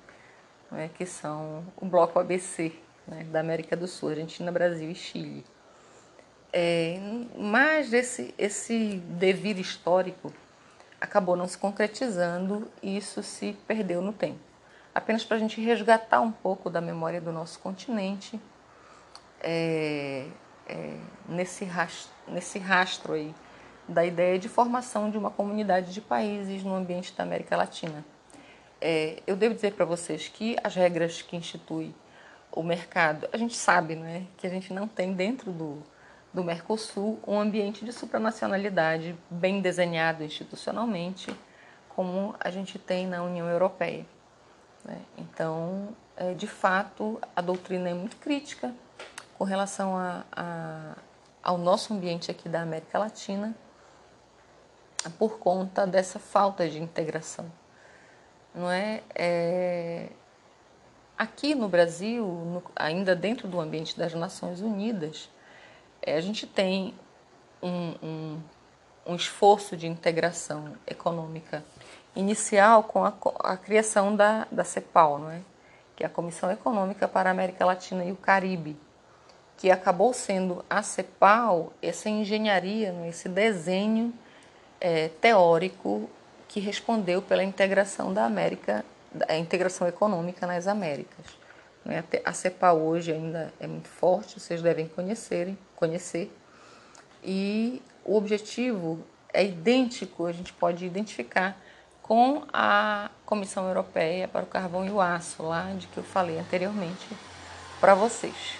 [SPEAKER 1] né, que são o bloco ABC né, da América do Sul, Argentina, Brasil e Chile. É, mas esse, esse devir histórico acabou não se concretizando e isso se perdeu no tempo. Apenas para a gente resgatar um pouco da memória do nosso continente, é, é, nesse, rastro, nesse rastro aí da ideia de formação de uma comunidade de países no ambiente da América Latina. É, eu devo dizer para vocês que as regras que institui o mercado, a gente sabe né, que a gente não tem dentro do, do Mercosul um ambiente de supranacionalidade bem desenhado institucionalmente, como a gente tem na União Europeia. Né? Então, é, de fato, a doutrina é muito crítica com relação a, a, ao nosso ambiente aqui da América Latina, por conta dessa falta de integração não é? é aqui no Brasil, no, ainda dentro do ambiente das Nações Unidas, é, a gente tem um, um, um, esforço de integração econômica inicial com a, a criação da, da CEPAL, não é? que é a Comissão Econômica para a América Latina e o Caribe, que acabou sendo a CEPAL, essa engenharia, é? esse desenho é, teórico que respondeu pela integração da América, a integração econômica nas Américas. Né? A CEPA hoje ainda é muito forte, vocês devem conhecerem, conhecer. E o objetivo é idêntico, a gente pode identificar com a Comissão Europeia para o Carvão e o Aço, lá de que eu falei anteriormente para vocês.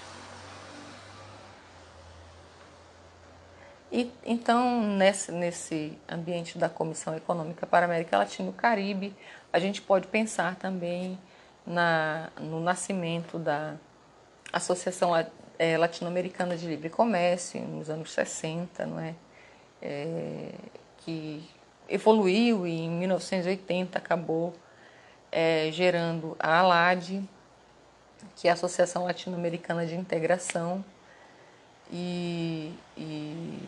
[SPEAKER 1] E, então, nesse, nesse ambiente da Comissão Econômica para a América Latina e o Caribe, a gente pode pensar também na, no nascimento da Associação é, Latino-Americana de Livre Comércio, nos anos 60, não é? é que evoluiu e em 1980 acabou é, gerando a ALAD, que é a Associação Latino-Americana de Integração, e, e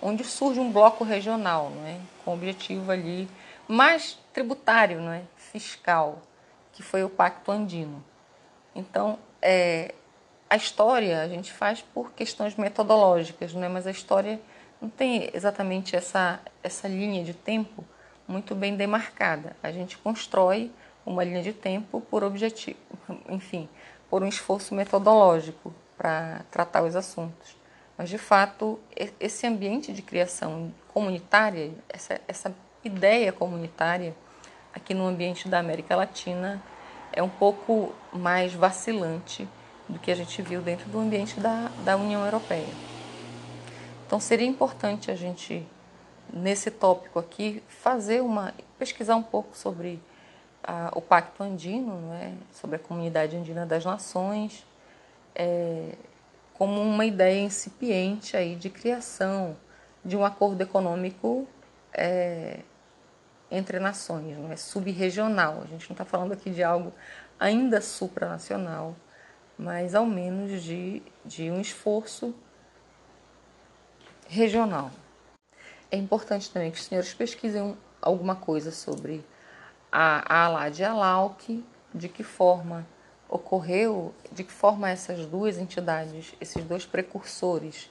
[SPEAKER 1] onde surge um bloco regional, não é? com objetivo ali mais tributário, não é? fiscal, que foi o Pacto Andino. Então, é, a história a gente faz por questões metodológicas, não é? mas a história não tem exatamente essa, essa linha de tempo muito bem demarcada. A gente constrói uma linha de tempo por objetivo, enfim, por um esforço metodológico para tratar os assuntos. Mas, de fato, esse ambiente de criação comunitária, essa, essa ideia comunitária aqui no ambiente da América Latina é um pouco mais vacilante do que a gente viu dentro do ambiente da, da União Europeia. Então, seria importante a gente nesse tópico aqui, fazer uma pesquisar um pouco sobre o Pacto Andino, não é? sobre a Comunidade Andina das Nações, é, como uma ideia incipiente aí de criação de um acordo econômico é, entre nações, não é subregional. A gente não está falando aqui de algo ainda supranacional, mas ao menos de, de um esforço regional. É importante também que os senhores pesquisem alguma coisa sobre a, a Alad e a Lauk, de que forma ocorreu, de que forma essas duas entidades, esses dois precursores,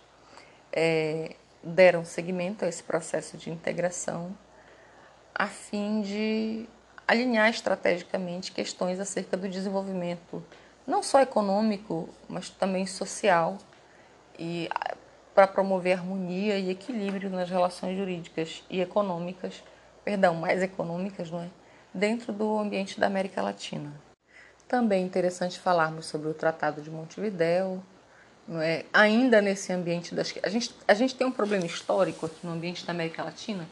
[SPEAKER 1] é, deram seguimento a esse processo de integração, a fim de alinhar estrategicamente questões acerca do desenvolvimento, não só econômico, mas também social, e para promover harmonia e equilíbrio nas relações jurídicas e econômicas, perdão, mais econômicas, não é? dentro do ambiente da América Latina. Também é interessante falarmos sobre o Tratado de Montevidéu, não é? ainda nesse ambiente das. A gente, a gente tem um problema histórico aqui no ambiente da América Latina,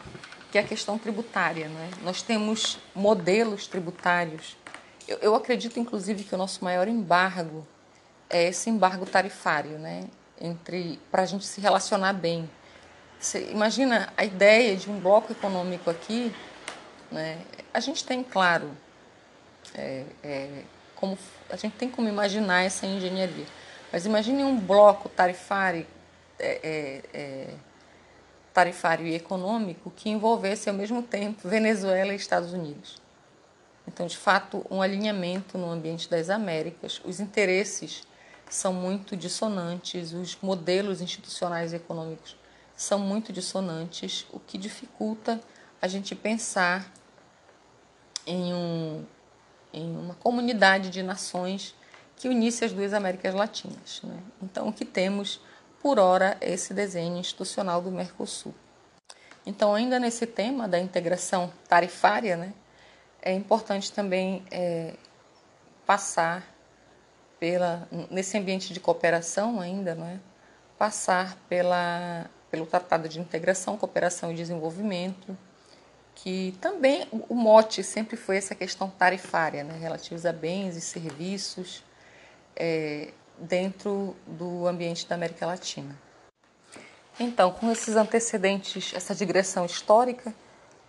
[SPEAKER 1] que é a questão tributária. Não é? Nós temos modelos tributários. Eu, eu acredito, inclusive, que o nosso maior embargo é esse embargo tarifário, né? Entre para a gente se relacionar bem. Você imagina a ideia de um bloco econômico aqui, né? A gente tem, claro, é, é, como a gente tem como imaginar essa engenharia, mas imagine um bloco tarifário, é, é, é, tarifário e econômico que envolvesse ao mesmo tempo Venezuela e Estados Unidos. Então, de fato, um alinhamento no ambiente das Américas, os interesses são muito dissonantes, os modelos institucionais e econômicos são muito dissonantes, o que dificulta a gente pensar em, um, em uma comunidade de nações que unisse as duas Américas Latinas. Né? Então, o que temos, por hora, é esse desenho institucional do Mercosul. Então, ainda nesse tema da integração tarifária, né, é importante também é, passar pela nesse ambiente de cooperação ainda, não é? Passar pela pelo Tratado de Integração, Cooperação e Desenvolvimento, que também o mote sempre foi essa questão tarifária, né, relativos a bens e serviços é, dentro do ambiente da América Latina. Então, com esses antecedentes, essa digressão histórica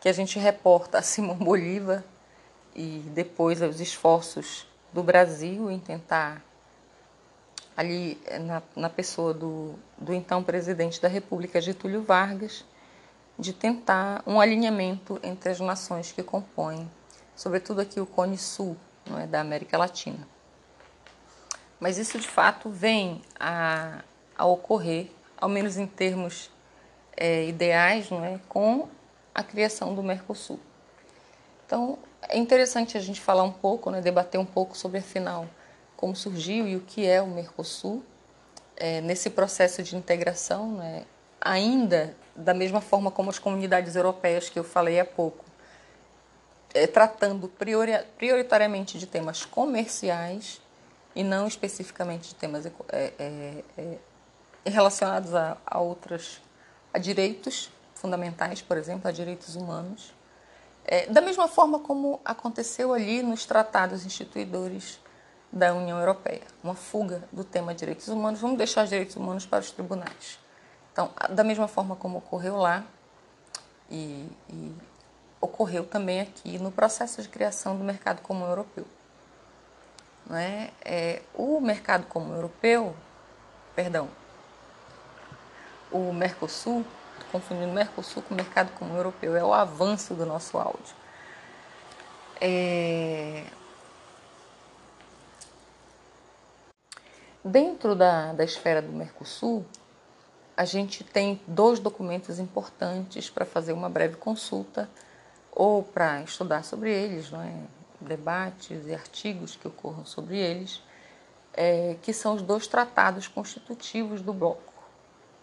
[SPEAKER 1] que a gente reporta a Simão Bolívar e depois os esforços do Brasil em tentar, ali na, na pessoa do, do então presidente da República, Getúlio Vargas, de tentar um alinhamento entre as nações que compõem, sobretudo aqui o Cone Sul, não é, da América Latina. Mas isso de fato vem a, a ocorrer, ao menos em termos é, ideais, não é, com a criação do Mercosul. Então é interessante a gente falar um pouco, né, debater um pouco sobre afinal como surgiu e o que é o Mercosul é, nesse processo de integração, né, ainda da mesma forma como as comunidades europeias que eu falei há pouco, é, tratando priori prioritariamente de temas comerciais e não especificamente de temas é, é, é, relacionados a, a a direitos fundamentais, por exemplo, a direitos humanos. É, da mesma forma como aconteceu ali nos tratados instituidores da União Europeia, uma fuga do tema direitos humanos. Vamos deixar os direitos humanos para os tribunais. Então, da mesma forma como ocorreu lá, e, e ocorreu também aqui no processo de criação do mercado comum europeu. Não é? é o mercado comum europeu, perdão, o Mercosul, confundindo Mercosul com o mercado comum europeu, é o avanço do nosso áudio. É... Dentro da, da esfera do Mercosul, a gente tem dois documentos importantes para fazer uma breve consulta ou para estudar sobre eles, não é? debates e artigos que ocorram sobre eles, é, que são os dois tratados constitutivos do bloco.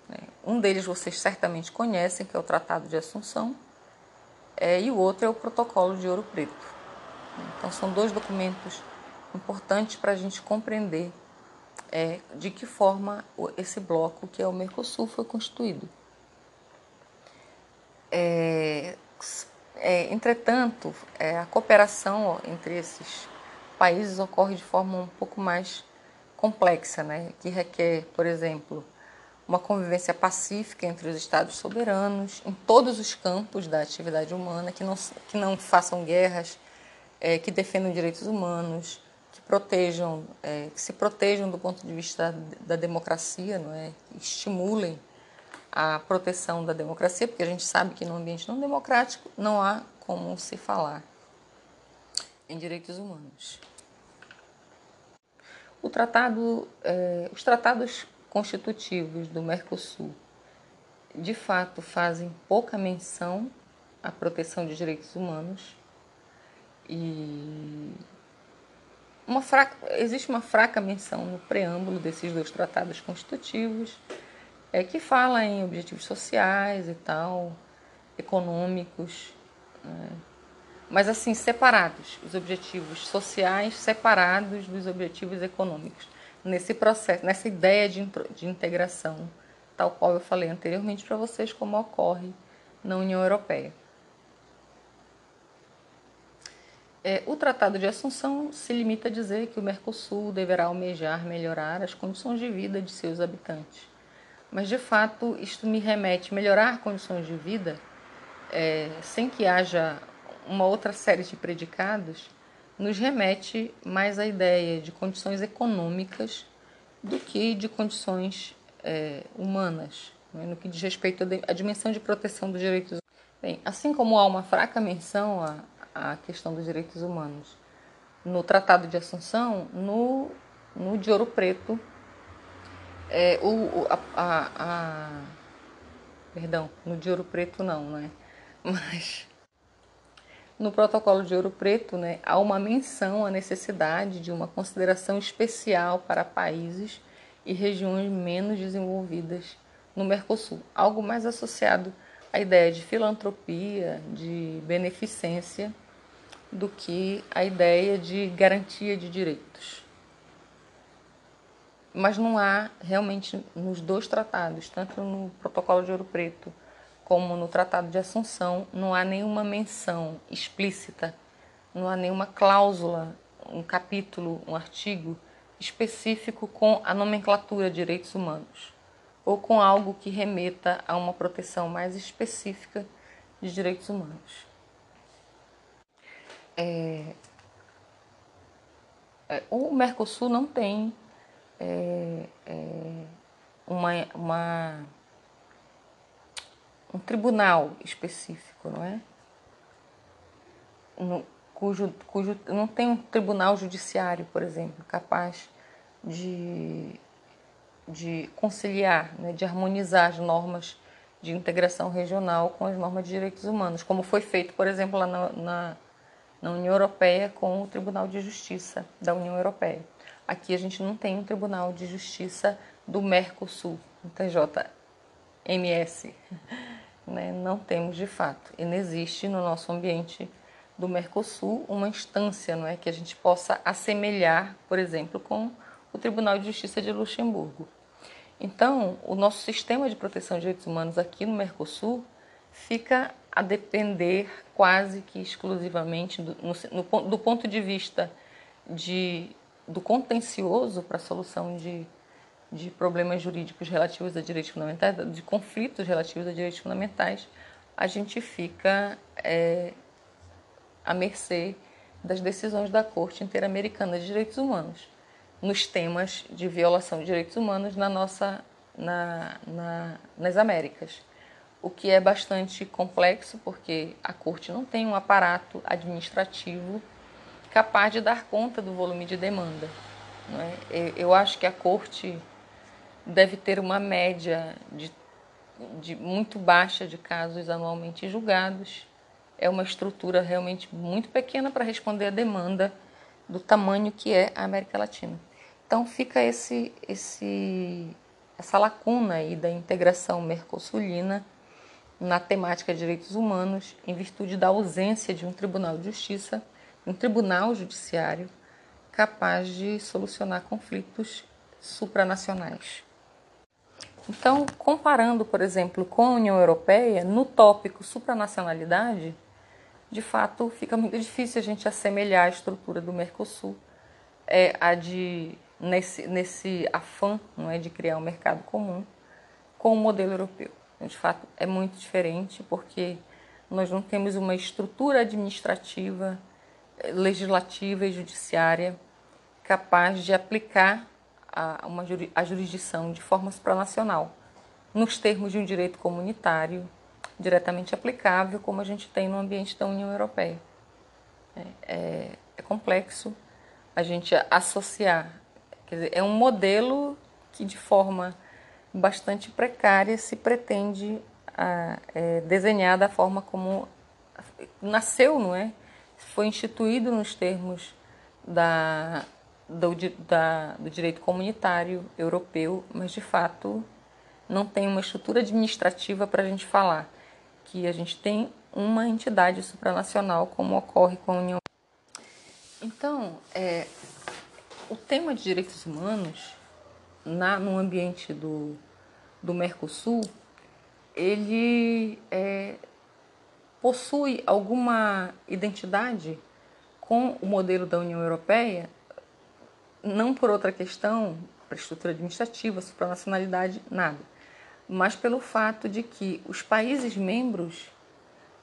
[SPEAKER 1] Né? Um deles vocês certamente conhecem, que é o Tratado de Assunção, é, e o outro é o Protocolo de Ouro Preto. Então, são dois documentos importantes para a gente compreender é, de que forma esse bloco, que é o Mercosul, foi constituído. É, entretanto, a cooperação entre esses países ocorre de forma um pouco mais complexa, né? que requer, por exemplo, uma convivência pacífica entre os estados soberanos em todos os campos da atividade humana, que não, que não façam guerras, é, que defendam direitos humanos, que protejam, é, que se protejam do ponto de vista da, da democracia, não é? Estimulem a proteção da democracia, porque a gente sabe que no ambiente não democrático não há como se falar em direitos humanos. O tratado, é, os tratados constitutivos do Mercosul, de fato, fazem pouca menção à proteção de direitos humanos. E uma fraca, existe uma fraca menção no preâmbulo desses dois tratados constitutivos é, que fala em objetivos sociais e tal, econômicos, né? mas assim, separados, os objetivos sociais separados dos objetivos econômicos, nesse processo, nessa ideia de, de integração, tal qual eu falei anteriormente para vocês, como ocorre na União Europeia. É, o Tratado de Assunção se limita a dizer que o Mercosul deverá almejar melhorar as condições de vida de seus habitantes mas de fato isto me remete melhorar condições de vida é, sem que haja uma outra série de predicados, nos remete mais à ideia de condições econômicas do que de condições é, humanas, né, no que diz respeito à dimensão de proteção dos direitos Bem, assim como há uma fraca menção à, à questão dos direitos humanos no Tratado de Assunção, no, no de Ouro Preto, é, o, a, a, a, Perdão, no de ouro preto não, né? Mas no protocolo de ouro preto, né, há uma menção à necessidade de uma consideração especial para países e regiões menos desenvolvidas no Mercosul, algo mais associado à ideia de filantropia, de beneficência, do que a ideia de garantia de direitos. Mas não há realmente nos dois tratados, tanto no Protocolo de Ouro Preto como no Tratado de Assunção, não há nenhuma menção explícita, não há nenhuma cláusula, um capítulo, um artigo específico com a nomenclatura de direitos humanos ou com algo que remeta a uma proteção mais específica de direitos humanos. É, é o Mercosul não tem é, é, uma, uma, um tribunal específico, não é? No, cujo, cujo não tem um tribunal judiciário, por exemplo, capaz de, de conciliar, né, de harmonizar as normas de integração regional com as normas de direitos humanos, como foi feito, por exemplo, lá na, na, na União Europeia com o Tribunal de Justiça da União Europeia. Aqui a gente não tem um Tribunal de Justiça do Mercosul, TJMS. Né? Não temos de fato. E não existe no nosso ambiente do Mercosul uma instância não é, que a gente possa assemelhar, por exemplo, com o Tribunal de Justiça de Luxemburgo. Então, o nosso sistema de proteção de direitos humanos aqui no Mercosul fica a depender quase que exclusivamente do, no, no, do ponto de vista de do contencioso para a solução de, de problemas jurídicos relativos a direitos fundamentais, de conflitos relativos a direitos fundamentais, a gente fica é, à mercê das decisões da Corte Interamericana de Direitos Humanos nos temas de violação de direitos humanos na nossa, na, na, nas Américas. O que é bastante complexo, porque a Corte não tem um aparato administrativo capaz de dar conta do volume de demanda. É? Eu acho que a corte deve ter uma média de, de muito baixa de casos anualmente julgados. É uma estrutura realmente muito pequena para responder à demanda do tamanho que é a América Latina. Então fica esse, esse, essa lacuna aí da integração mercosulina na temática de direitos humanos, em virtude da ausência de um tribunal de justiça um tribunal judiciário capaz de solucionar conflitos supranacionais. Então, comparando, por exemplo, com a União Europeia, no tópico supranacionalidade, de fato fica muito difícil a gente assemelhar a estrutura do Mercosul é, a de nesse, nesse afã não é, de criar um mercado comum com o modelo europeu. Então, de fato, é muito diferente porque nós não temos uma estrutura administrativa, legislativa e judiciária capaz de aplicar a, uma, a jurisdição de forma supranacional, nos termos de um direito comunitário diretamente aplicável, como a gente tem no ambiente da União Europeia. É, é, é complexo a gente associar, quer dizer, é um modelo que de forma bastante precária se pretende a, é, desenhar da forma como nasceu, não é? Foi instituído nos termos da, do, da, do direito comunitário europeu, mas de fato não tem uma estrutura administrativa para a gente falar que a gente tem uma entidade supranacional como ocorre com a União. Então, é, o tema de direitos humanos na, no ambiente do, do Mercosul, ele é, possui alguma identidade com o modelo da União Europeia, não por outra questão, para estrutura administrativa, supranacionalidade, nada, mas pelo fato de que os países membros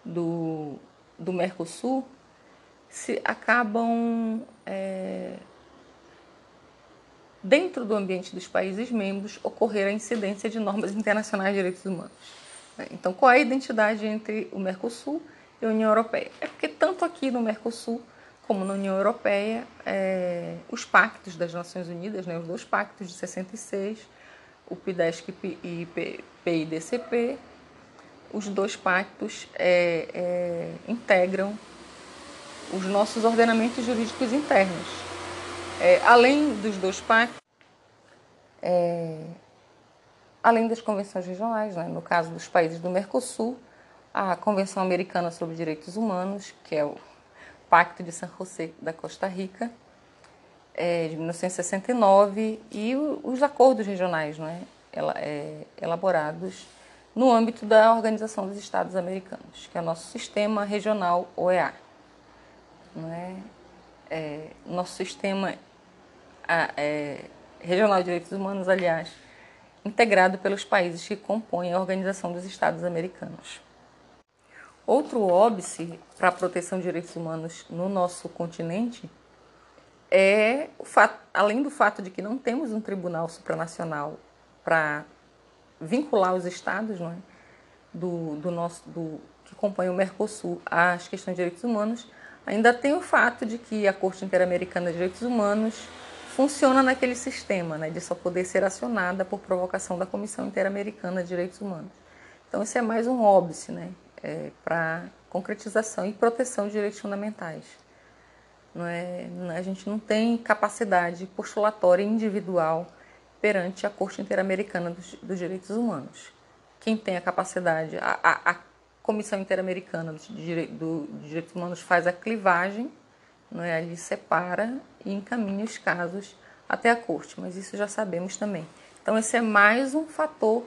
[SPEAKER 1] do, do Mercosul se acabam é, dentro do ambiente dos países membros, ocorrer a incidência de normas internacionais de direitos humanos. Então, qual é a identidade entre o Mercosul e a União Europeia? É porque tanto aqui no Mercosul como na União Europeia, é, os pactos das Nações Unidas, né, os dois pactos de 66, o PIDESC e PIDCP, os dois pactos é, é, integram os nossos ordenamentos jurídicos internos. É, além dos dois pactos, é, além das convenções regionais, né? no caso dos países do Mercosul, a Convenção Americana sobre Direitos Humanos, que é o Pacto de San José da Costa Rica, é, de 1969, e os acordos regionais né? É, elaborados no âmbito da Organização dos Estados Americanos, que é o nosso sistema regional OEA. Não é? é nosso sistema é, regional de direitos humanos, aliás, integrado pelos países que compõem a Organização dos Estados Americanos. Outro óbice para a proteção de direitos humanos no nosso continente é, fato, além do fato de que não temos um tribunal supranacional para vincular os estados é, do, do nosso, do, que compõem o Mercosul às questões de direitos humanos, ainda tem o fato de que a Corte Interamericana de Direitos Humanos funciona naquele sistema, né, de só poder ser acionada por provocação da Comissão Interamericana de Direitos Humanos. Então, isso é mais um óbice né, é, para concretização e proteção de direitos fundamentais. Não é, a gente não tem capacidade postulatória individual perante a Corte Interamericana dos, dos Direitos Humanos. Quem tem a capacidade, a, a, a Comissão Interamericana dos do, Direitos Humanos faz a clivagem não é? ali separa e encaminha os casos até a corte, mas isso já sabemos também. Então, esse é mais um fator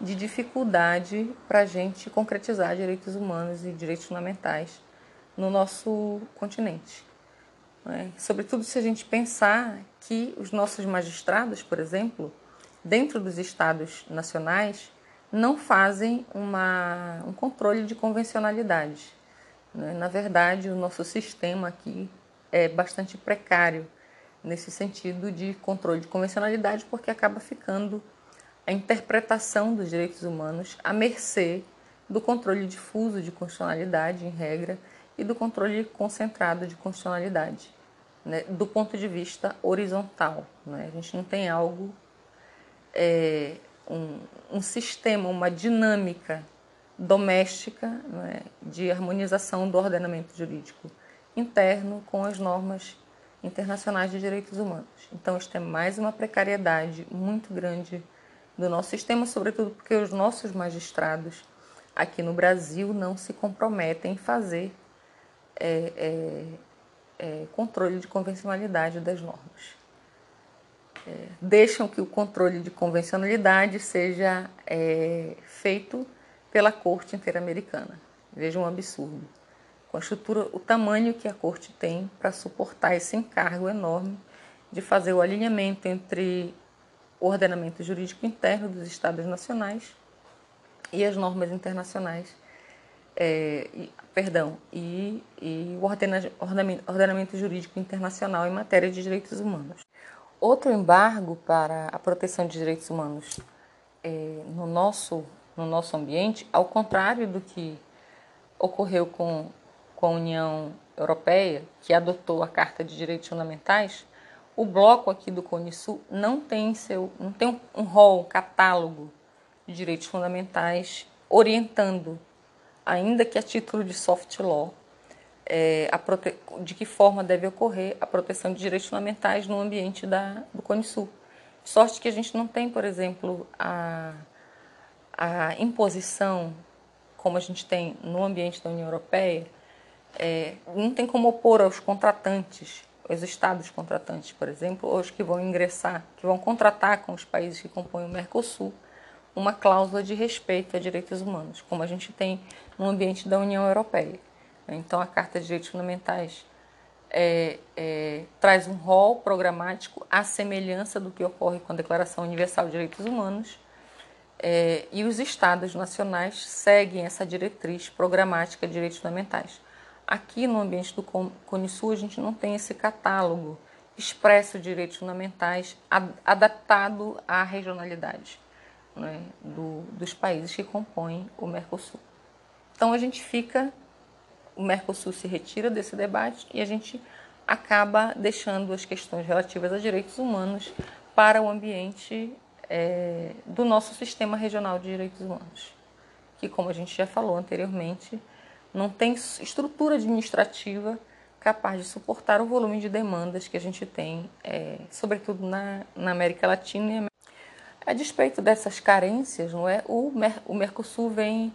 [SPEAKER 1] de dificuldade para a gente concretizar direitos humanos e direitos fundamentais no nosso continente. É? Sobretudo se a gente pensar que os nossos magistrados, por exemplo, dentro dos estados nacionais, não fazem uma, um controle de convencionalidade. Né? Na verdade, o nosso sistema aqui é bastante precário nesse sentido de controle de convencionalidade, porque acaba ficando a interpretação dos direitos humanos à mercê do controle difuso de constitucionalidade, em regra, e do controle concentrado de constitucionalidade, né, do ponto de vista horizontal. Né? A gente não tem algo, é, um, um sistema, uma dinâmica doméstica né, de harmonização do ordenamento jurídico interno com as normas internacionais de direitos humanos. Então, isto é mais uma precariedade muito grande do nosso sistema, sobretudo porque os nossos magistrados aqui no Brasil não se comprometem em fazer é, é, é, controle de convencionalidade das normas. é, deixam que o controle de convencionalidade seja é, feito pela Corte Interamericana. Veja um absurdo. Com a estrutura, o tamanho que a Corte tem para suportar esse encargo enorme de fazer o alinhamento entre ordenamento jurídico interno dos Estados nacionais e as normas internacionais, é, e, perdão, e, e o ordenamento, ordenamento jurídico internacional em matéria de direitos humanos. Outro embargo para a proteção de direitos humanos é, no, nosso, no nosso ambiente, ao contrário do que ocorreu com, com a União Europeia, que adotou a Carta de Direitos Fundamentais, o bloco aqui do Cone Sul não tem seu não tem um rol, um catálogo de direitos fundamentais orientando, ainda que a título de soft law, é, prote... de que forma deve ocorrer a proteção de direitos fundamentais no ambiente da, do Cone Sul. Sorte que a gente não tem, por exemplo, a, a imposição, como a gente tem no ambiente da União Europeia, é, não tem como opor aos contratantes os estados contratantes, por exemplo, ou os que vão ingressar, que vão contratar com os países que compõem o Mercosul, uma cláusula de respeito a direitos humanos, como a gente tem no ambiente da União Europeia. Então, a Carta de Direitos Fundamentais é, é, traz um rol programático à semelhança do que ocorre com a Declaração Universal de Direitos Humanos, é, e os estados nacionais seguem essa diretriz programática de direitos fundamentais. Aqui no ambiente do Cone Sul, a gente não tem esse catálogo expresso de direitos fundamentais adaptado à regionalidade né, do, dos países que compõem o Mercosul. Então a gente fica, o Mercosul se retira desse debate e a gente acaba deixando as questões relativas a direitos humanos para o ambiente é, do nosso sistema regional de direitos humanos, que, como a gente já falou anteriormente, não tem estrutura administrativa capaz de suportar o volume de demandas que a gente tem, é, sobretudo na, na, América Latina. A despeito dessas carências, não é, o, Mer, o Mercosul vem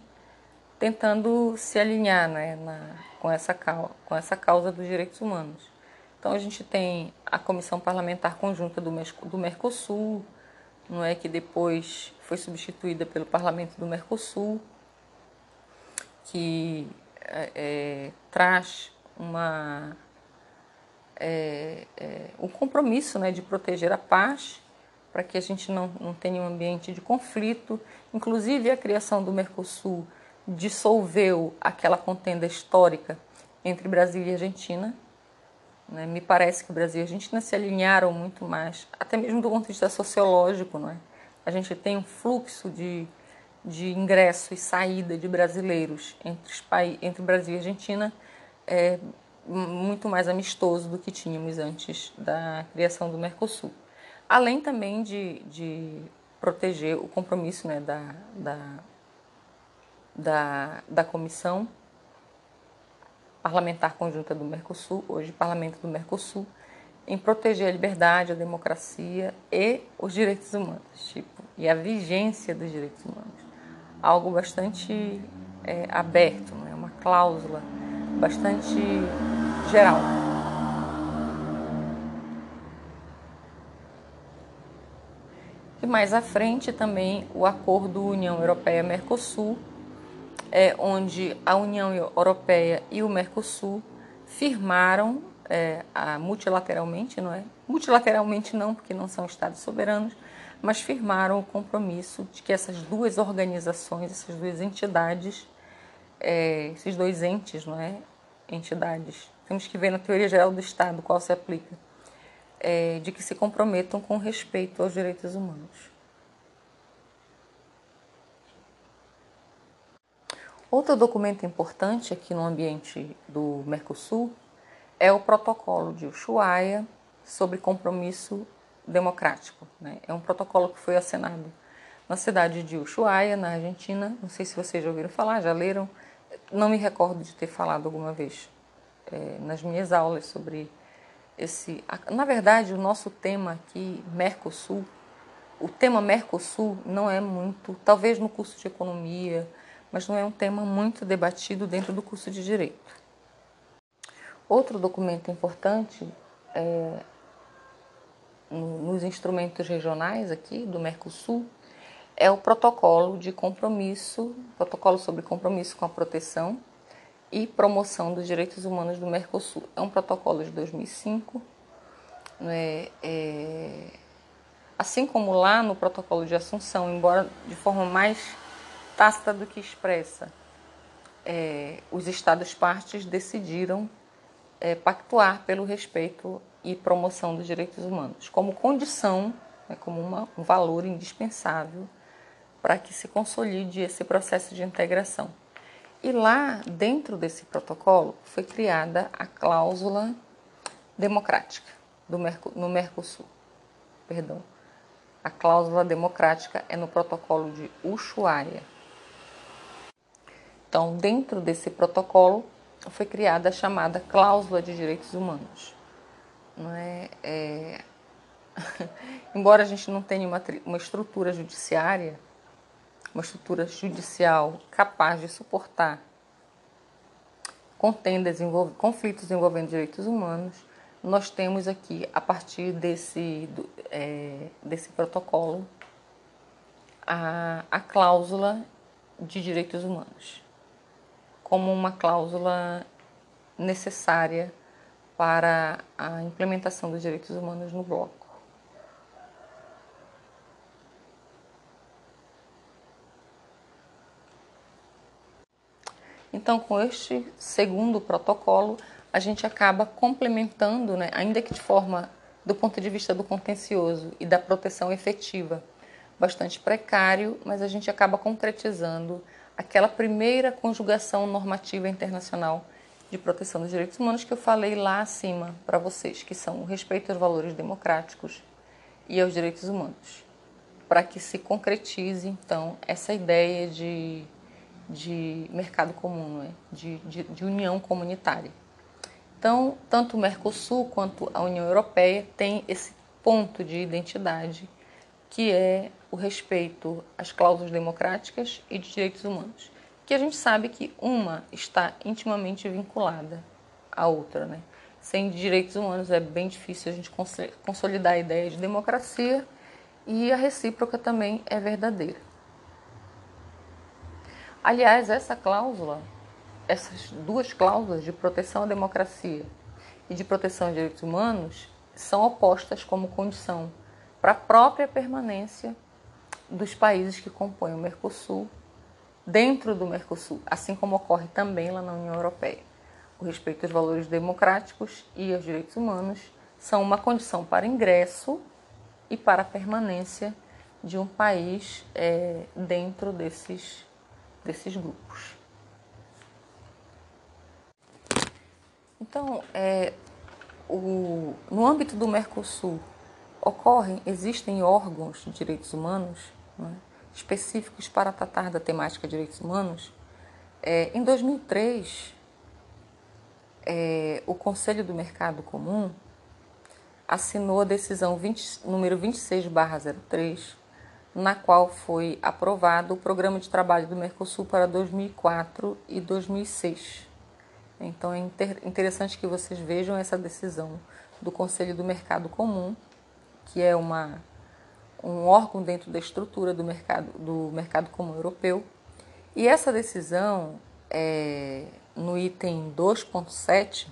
[SPEAKER 1] tentando se alinhar né, na, com, essa, com essa causa dos direitos humanos. Então a gente tem a Comissão Parlamentar Conjunta do, do Mercosul, não é que depois foi substituída pelo Parlamento do Mercosul, que é, traz uma, é, é, um compromisso né, de proteger a paz, para que a gente não, não tenha um ambiente de conflito. Inclusive, a criação do Mercosul dissolveu aquela contenda histórica entre Brasil e Argentina. Né? Me parece que o Brasil e a Argentina se alinharam muito mais, até mesmo do ponto de vista sociológico. Não é? A gente tem um fluxo de de ingresso e saída de brasileiros entre, entre Brasil e Argentina é muito mais amistoso do que tínhamos antes da criação do Mercosul. Além também de, de proteger o compromisso né, da, da, da, da Comissão Parlamentar Conjunta do Mercosul, hoje Parlamento do Mercosul, em proteger a liberdade, a democracia e os direitos humanos, tipo, e a vigência dos direitos humanos algo bastante é, aberto, né? uma cláusula bastante geral. E mais à frente também o acordo União Europeia-Mercosul, é, onde a União Europeia e o Mercosul firmaram é, a, multilateralmente, não é? Multilateralmente não, porque não são estados soberanos, mas firmaram o compromisso de que essas duas organizações, essas duas entidades, é, esses dois entes, não é? Entidades, temos que ver na teoria geral do Estado qual se aplica, é, de que se comprometam com respeito aos direitos humanos. Outro documento importante aqui no ambiente do Mercosul é o protocolo de Ushuaia sobre compromisso democrático. Né? É um protocolo que foi assinado na cidade de Ushuaia, na Argentina. Não sei se vocês já ouviram falar, já leram. Não me recordo de ter falado alguma vez é, nas minhas aulas sobre esse. Na verdade, o nosso tema aqui, Mercosul, o tema Mercosul não é muito, talvez no curso de economia, mas não é um tema muito debatido dentro do curso de direito. Outro documento importante é nos instrumentos regionais aqui do Mercosul é o protocolo de compromisso, protocolo sobre compromisso com a proteção e promoção dos direitos humanos do Mercosul. É um protocolo de 2005, né? é, assim como lá no protocolo de Assunção, embora de forma mais tácita do que expressa, é, os Estados partes decidiram é, pactuar pelo respeito e promoção dos direitos humanos, como condição, né, como uma, um valor indispensável para que se consolide esse processo de integração. E lá, dentro desse protocolo, foi criada a cláusula democrática do no Mercosul. Perdão. A cláusula democrática é no protocolo de Ushuaia. Então, dentro desse protocolo, foi criada a chamada cláusula de direitos humanos. Não é, é... Embora a gente não tenha uma, uma estrutura judiciária, uma estrutura judicial capaz de suportar contendas, envolv conflitos envolvendo direitos humanos, nós temos aqui, a partir desse, do, é, desse protocolo, a, a cláusula de direitos humanos, como uma cláusula necessária para a implementação dos direitos humanos no bloco. Então, com este segundo protocolo, a gente acaba complementando, né, ainda que de forma, do ponto de vista do contencioso e da proteção efetiva, bastante precário, mas a gente acaba concretizando aquela primeira conjugação normativa internacional de proteção dos direitos humanos que eu falei lá acima para vocês, que são o respeito aos valores democráticos e aos direitos humanos, para que se concretize então essa ideia de de mercado comum, é? de, de, de união comunitária. Então, tanto o Mercosul quanto a União Europeia têm esse ponto de identidade que é o respeito às cláusulas democráticas e de direitos humanos, que a gente sabe que uma está intimamente vinculada à outra, né? Sem direitos humanos é bem difícil a gente consolidar a ideia de democracia e a recíproca também é verdadeira. Aliás, essa cláusula, essas duas cláusulas de proteção à democracia e de proteção aos direitos humanos são opostas como condição para a própria permanência dos países que compõem o Mercosul dentro do Mercosul, assim como ocorre também lá na União Europeia. O respeito aos valores democráticos e aos direitos humanos são uma condição para ingresso e para permanência de um país é, dentro desses desses grupos. Então, é, o, no âmbito do Mercosul, ocorrem, existem órgãos de direitos humanos né, específicos para tratar da temática de direitos humanos. É, em 2003, é, o Conselho do Mercado Comum assinou a decisão 20, número 26/03 na qual foi aprovado o programa de trabalho do Mercosul para 2004 e 2006. Então é interessante que vocês vejam essa decisão do Conselho do Mercado Comum, que é uma, um órgão dentro da estrutura do mercado, do mercado Comum Europeu. E essa decisão, é, no item 2.7,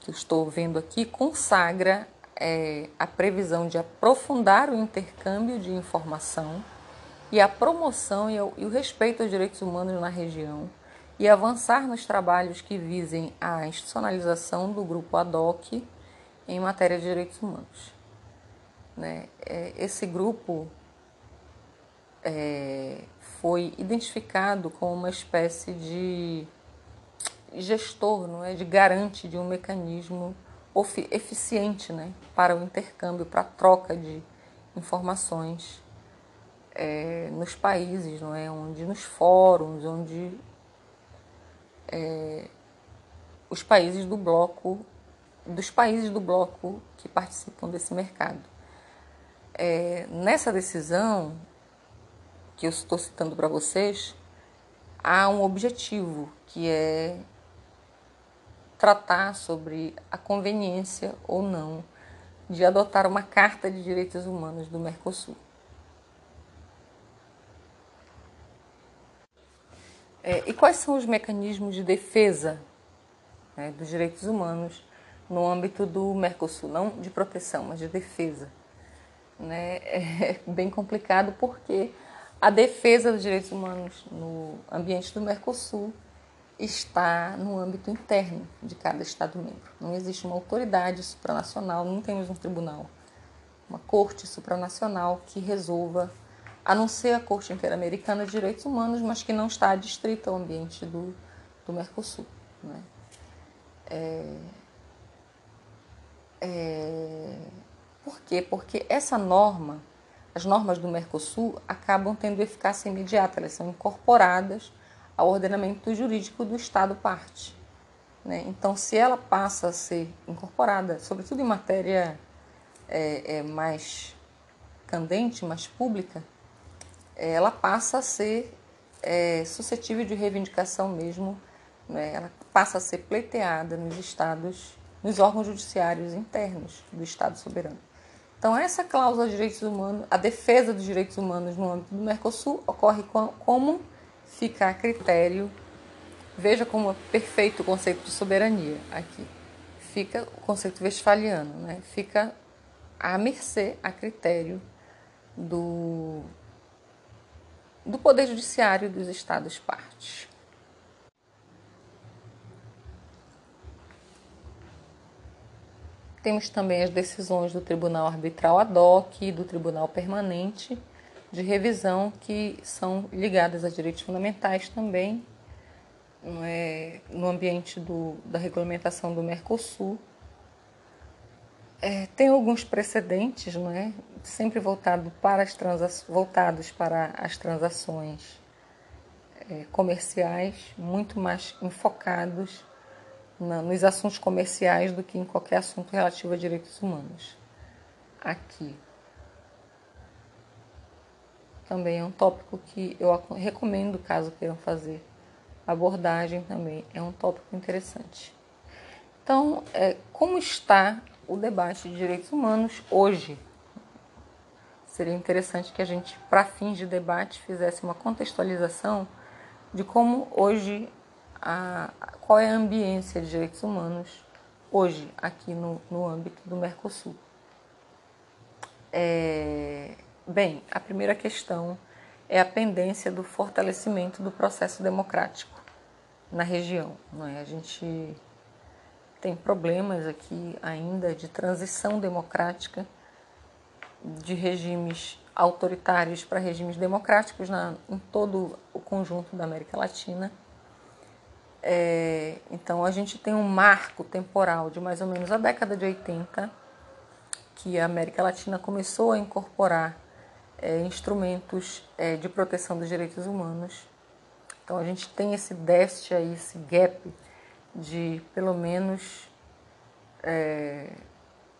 [SPEAKER 1] que estou vendo aqui, consagra é, a previsão de aprofundar o intercâmbio de informação e a promoção e o, e o respeito aos direitos humanos na região e avançar nos trabalhos que visem a institucionalização do grupo ADOC em matéria de direitos humanos. Né? É, esse grupo é, foi identificado como uma espécie de gestor, não é, de garante de um mecanismo eficiente né, para o intercâmbio, para a troca de informações é, nos países, não é? onde nos fóruns, onde é, os países do bloco, dos países do bloco que participam desse mercado. É, nessa decisão que eu estou citando para vocês, há um objetivo que é tratar sobre a conveniência ou não de adotar uma Carta de Direitos Humanos do Mercosul. É, e quais são os mecanismos de defesa né, dos direitos humanos no âmbito do Mercosul? Não de proteção, mas de defesa. Né? É bem complicado porque a defesa dos direitos humanos no ambiente do Mercosul está no âmbito interno de cada Estado-membro. Não existe uma autoridade supranacional, não temos um tribunal, uma corte supranacional que resolva, a não ser a Corte Interamericana de Direitos Humanos, mas que não está adstrita ao ambiente do, do Mercosul. Né? É, é, por quê? Porque essa norma, as normas do Mercosul, acabam tendo eficácia imediata, elas são incorporadas ao ordenamento jurídico do Estado parte. Né? Então, se ela passa a ser incorporada, sobretudo em matéria é, é, mais candente, mais pública, é, ela passa a ser é, suscetível de reivindicação mesmo, né? ela passa a ser pleiteada nos estados, nos órgãos judiciários internos do Estado soberano. Então, essa cláusula de direitos humanos, a defesa dos direitos humanos no âmbito do Mercosul ocorre como fica a critério. Veja como é perfeito o conceito de soberania aqui. Fica o conceito westfaliano, né? Fica à mercê, a critério do, do Poder Judiciário dos Estados Temos também as decisões do Tribunal Arbitral ad hoc e do Tribunal Permanente de revisão que são ligadas a direitos fundamentais também, é, no ambiente do, da regulamentação do Mercosul. É, tem alguns precedentes, não é? sempre voltado para as voltados para as transações é, comerciais, muito mais enfocados nos assuntos comerciais do que em qualquer assunto relativo a direitos humanos. Aqui, também é um tópico que eu recomendo caso queiram fazer abordagem também é um tópico interessante. Então, é, como está o debate de direitos humanos hoje? Seria interessante que a gente, para fins de debate, fizesse uma contextualização de como hoje, a, qual é a ambiência de direitos humanos hoje aqui no, no âmbito do Mercosul. É, Bem, a primeira questão é a pendência do fortalecimento do processo democrático na região. Não é? A gente tem problemas aqui ainda de transição democrática de regimes autoritários para regimes democráticos na, em todo o conjunto da América Latina. É, então a gente tem um marco temporal de mais ou menos a década de 80 que a América Latina começou a incorporar é, instrumentos é, de proteção dos direitos humanos. Então a gente tem esse déficit aí, esse gap de pelo menos é,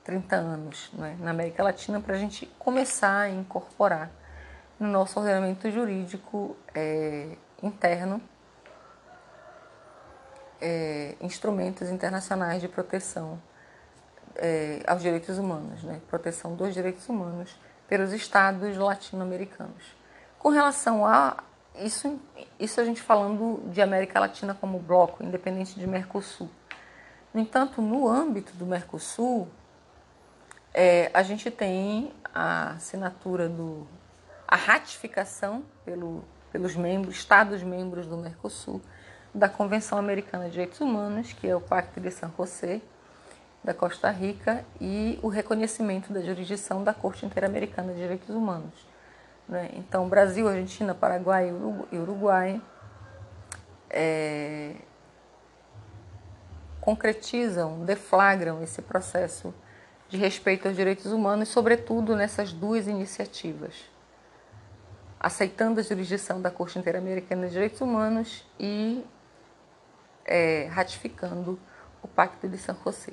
[SPEAKER 1] 30 anos né, na América Latina para a gente começar a incorporar no nosso ordenamento jurídico é, interno é, instrumentos internacionais de proteção é, aos direitos humanos, né, proteção dos direitos humanos pelos estados latino-americanos. Com relação a isso, isso a gente falando de América Latina como bloco, independente de Mercosul. No entanto, no âmbito do Mercosul, é, a gente tem a assinatura do a ratificação pelo, pelos membros, estados membros do Mercosul da Convenção Americana de Direitos Humanos, que é o Pacto de San José, da Costa Rica e o reconhecimento da jurisdição da Corte Interamericana de Direitos Humanos. Né? Então, Brasil, Argentina, Paraguai e Uruguai é, concretizam, deflagram esse processo de respeito aos direitos humanos, sobretudo nessas duas iniciativas, aceitando a jurisdição da Corte Interamericana de Direitos Humanos e é, ratificando o Pacto de San José.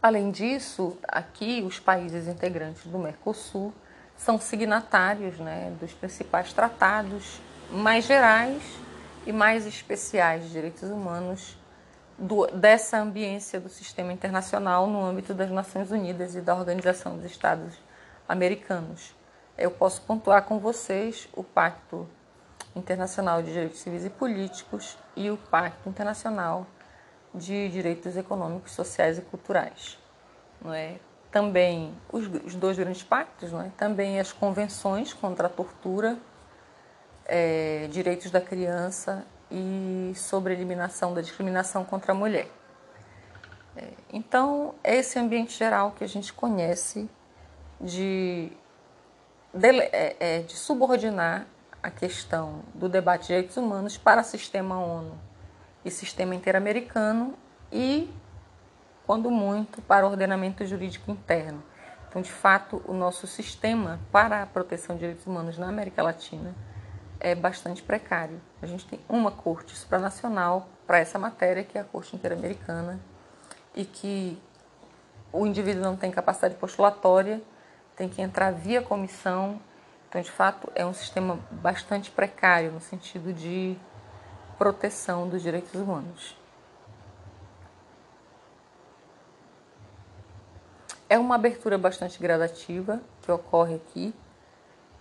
[SPEAKER 1] Além disso, aqui os países integrantes do Mercosul são signatários né, dos principais tratados mais gerais e mais especiais de direitos humanos do, dessa ambiência do sistema internacional no âmbito das Nações Unidas e da Organização dos Estados Americanos. Eu posso pontuar com vocês o Pacto Internacional de Direitos Civis e Políticos e o Pacto Internacional de Direitos Econômicos, Sociais e Culturais. Não é? Também os, os dois grandes pactos, não é? também as convenções contra a tortura, é, direitos da criança e sobre a eliminação da discriminação contra a mulher. É, então, é esse ambiente geral que a gente conhece de, de, é, é, de subordinar a questão do debate de direitos humanos para sistema ONU e sistema interamericano e, quando muito, para ordenamento jurídico interno. Então, de fato, o nosso sistema para a proteção de direitos humanos na América Latina é bastante precário. A gente tem uma corte supranacional para essa matéria, que é a Corte Interamericana, e que o indivíduo não tem capacidade postulatória, tem que entrar via comissão. Então, de fato, é um sistema bastante precário no sentido de proteção dos direitos humanos. É uma abertura bastante gradativa que ocorre aqui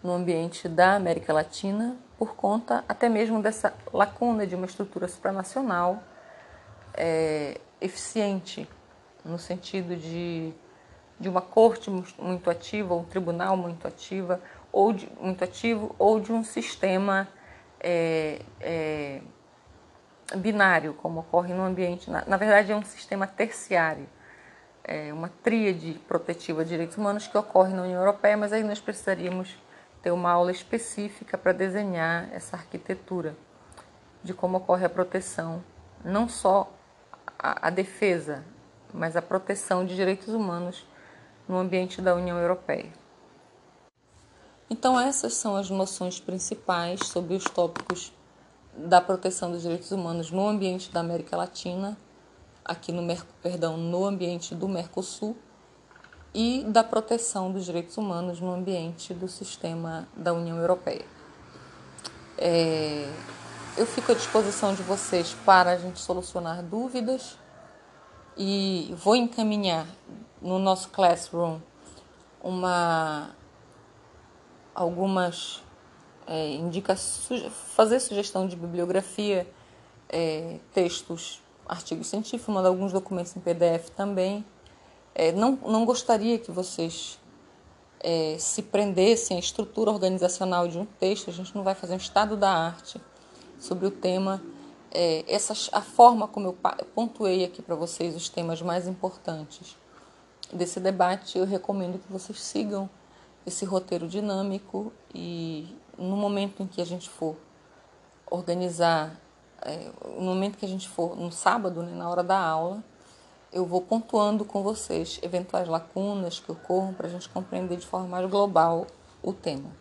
[SPEAKER 1] no ambiente da América Latina, por conta até mesmo dessa lacuna de uma estrutura supranacional é, eficiente, no sentido de, de uma corte muito ativa, um tribunal muito ativa, ou de, muito ativo, ou de um sistema é, é, binário, como ocorre no ambiente. Na, na, verdade, é um sistema terciário, é uma tríade protetiva de direitos humanos que ocorre na União Europeia, mas aí nós precisaríamos ter uma aula específica para desenhar essa arquitetura de como ocorre a proteção, não só a, a defesa, mas a proteção de direitos humanos no ambiente da União Europeia. Então, essas são as noções principais sobre os tópicos da proteção dos direitos humanos no ambiente da América Latina, aqui no, perdão, no ambiente do Mercosul e da proteção dos direitos humanos no ambiente do sistema da União Europeia. É, eu fico à disposição de vocês para a gente solucionar dúvidas e vou encaminhar no nosso classroom uma algumas é, indicações, fazer sugestão de bibliografia, é, textos, artigos científicos, mandar alguns documentos em PDF também é, não, não gostaria que vocês é, se prendessem à estrutura organizacional de um texto, a gente não vai fazer um estado da arte sobre o tema. É, a forma como eu pontuei aqui para vocês os temas mais importantes desse debate, eu recomendo que vocês sigam esse roteiro dinâmico e no momento em que a gente for organizar, é, no momento que a gente for no sábado, né, na hora da aula, eu vou pontuando com vocês eventuais lacunas que ocorram para a gente compreender de forma mais global o tema.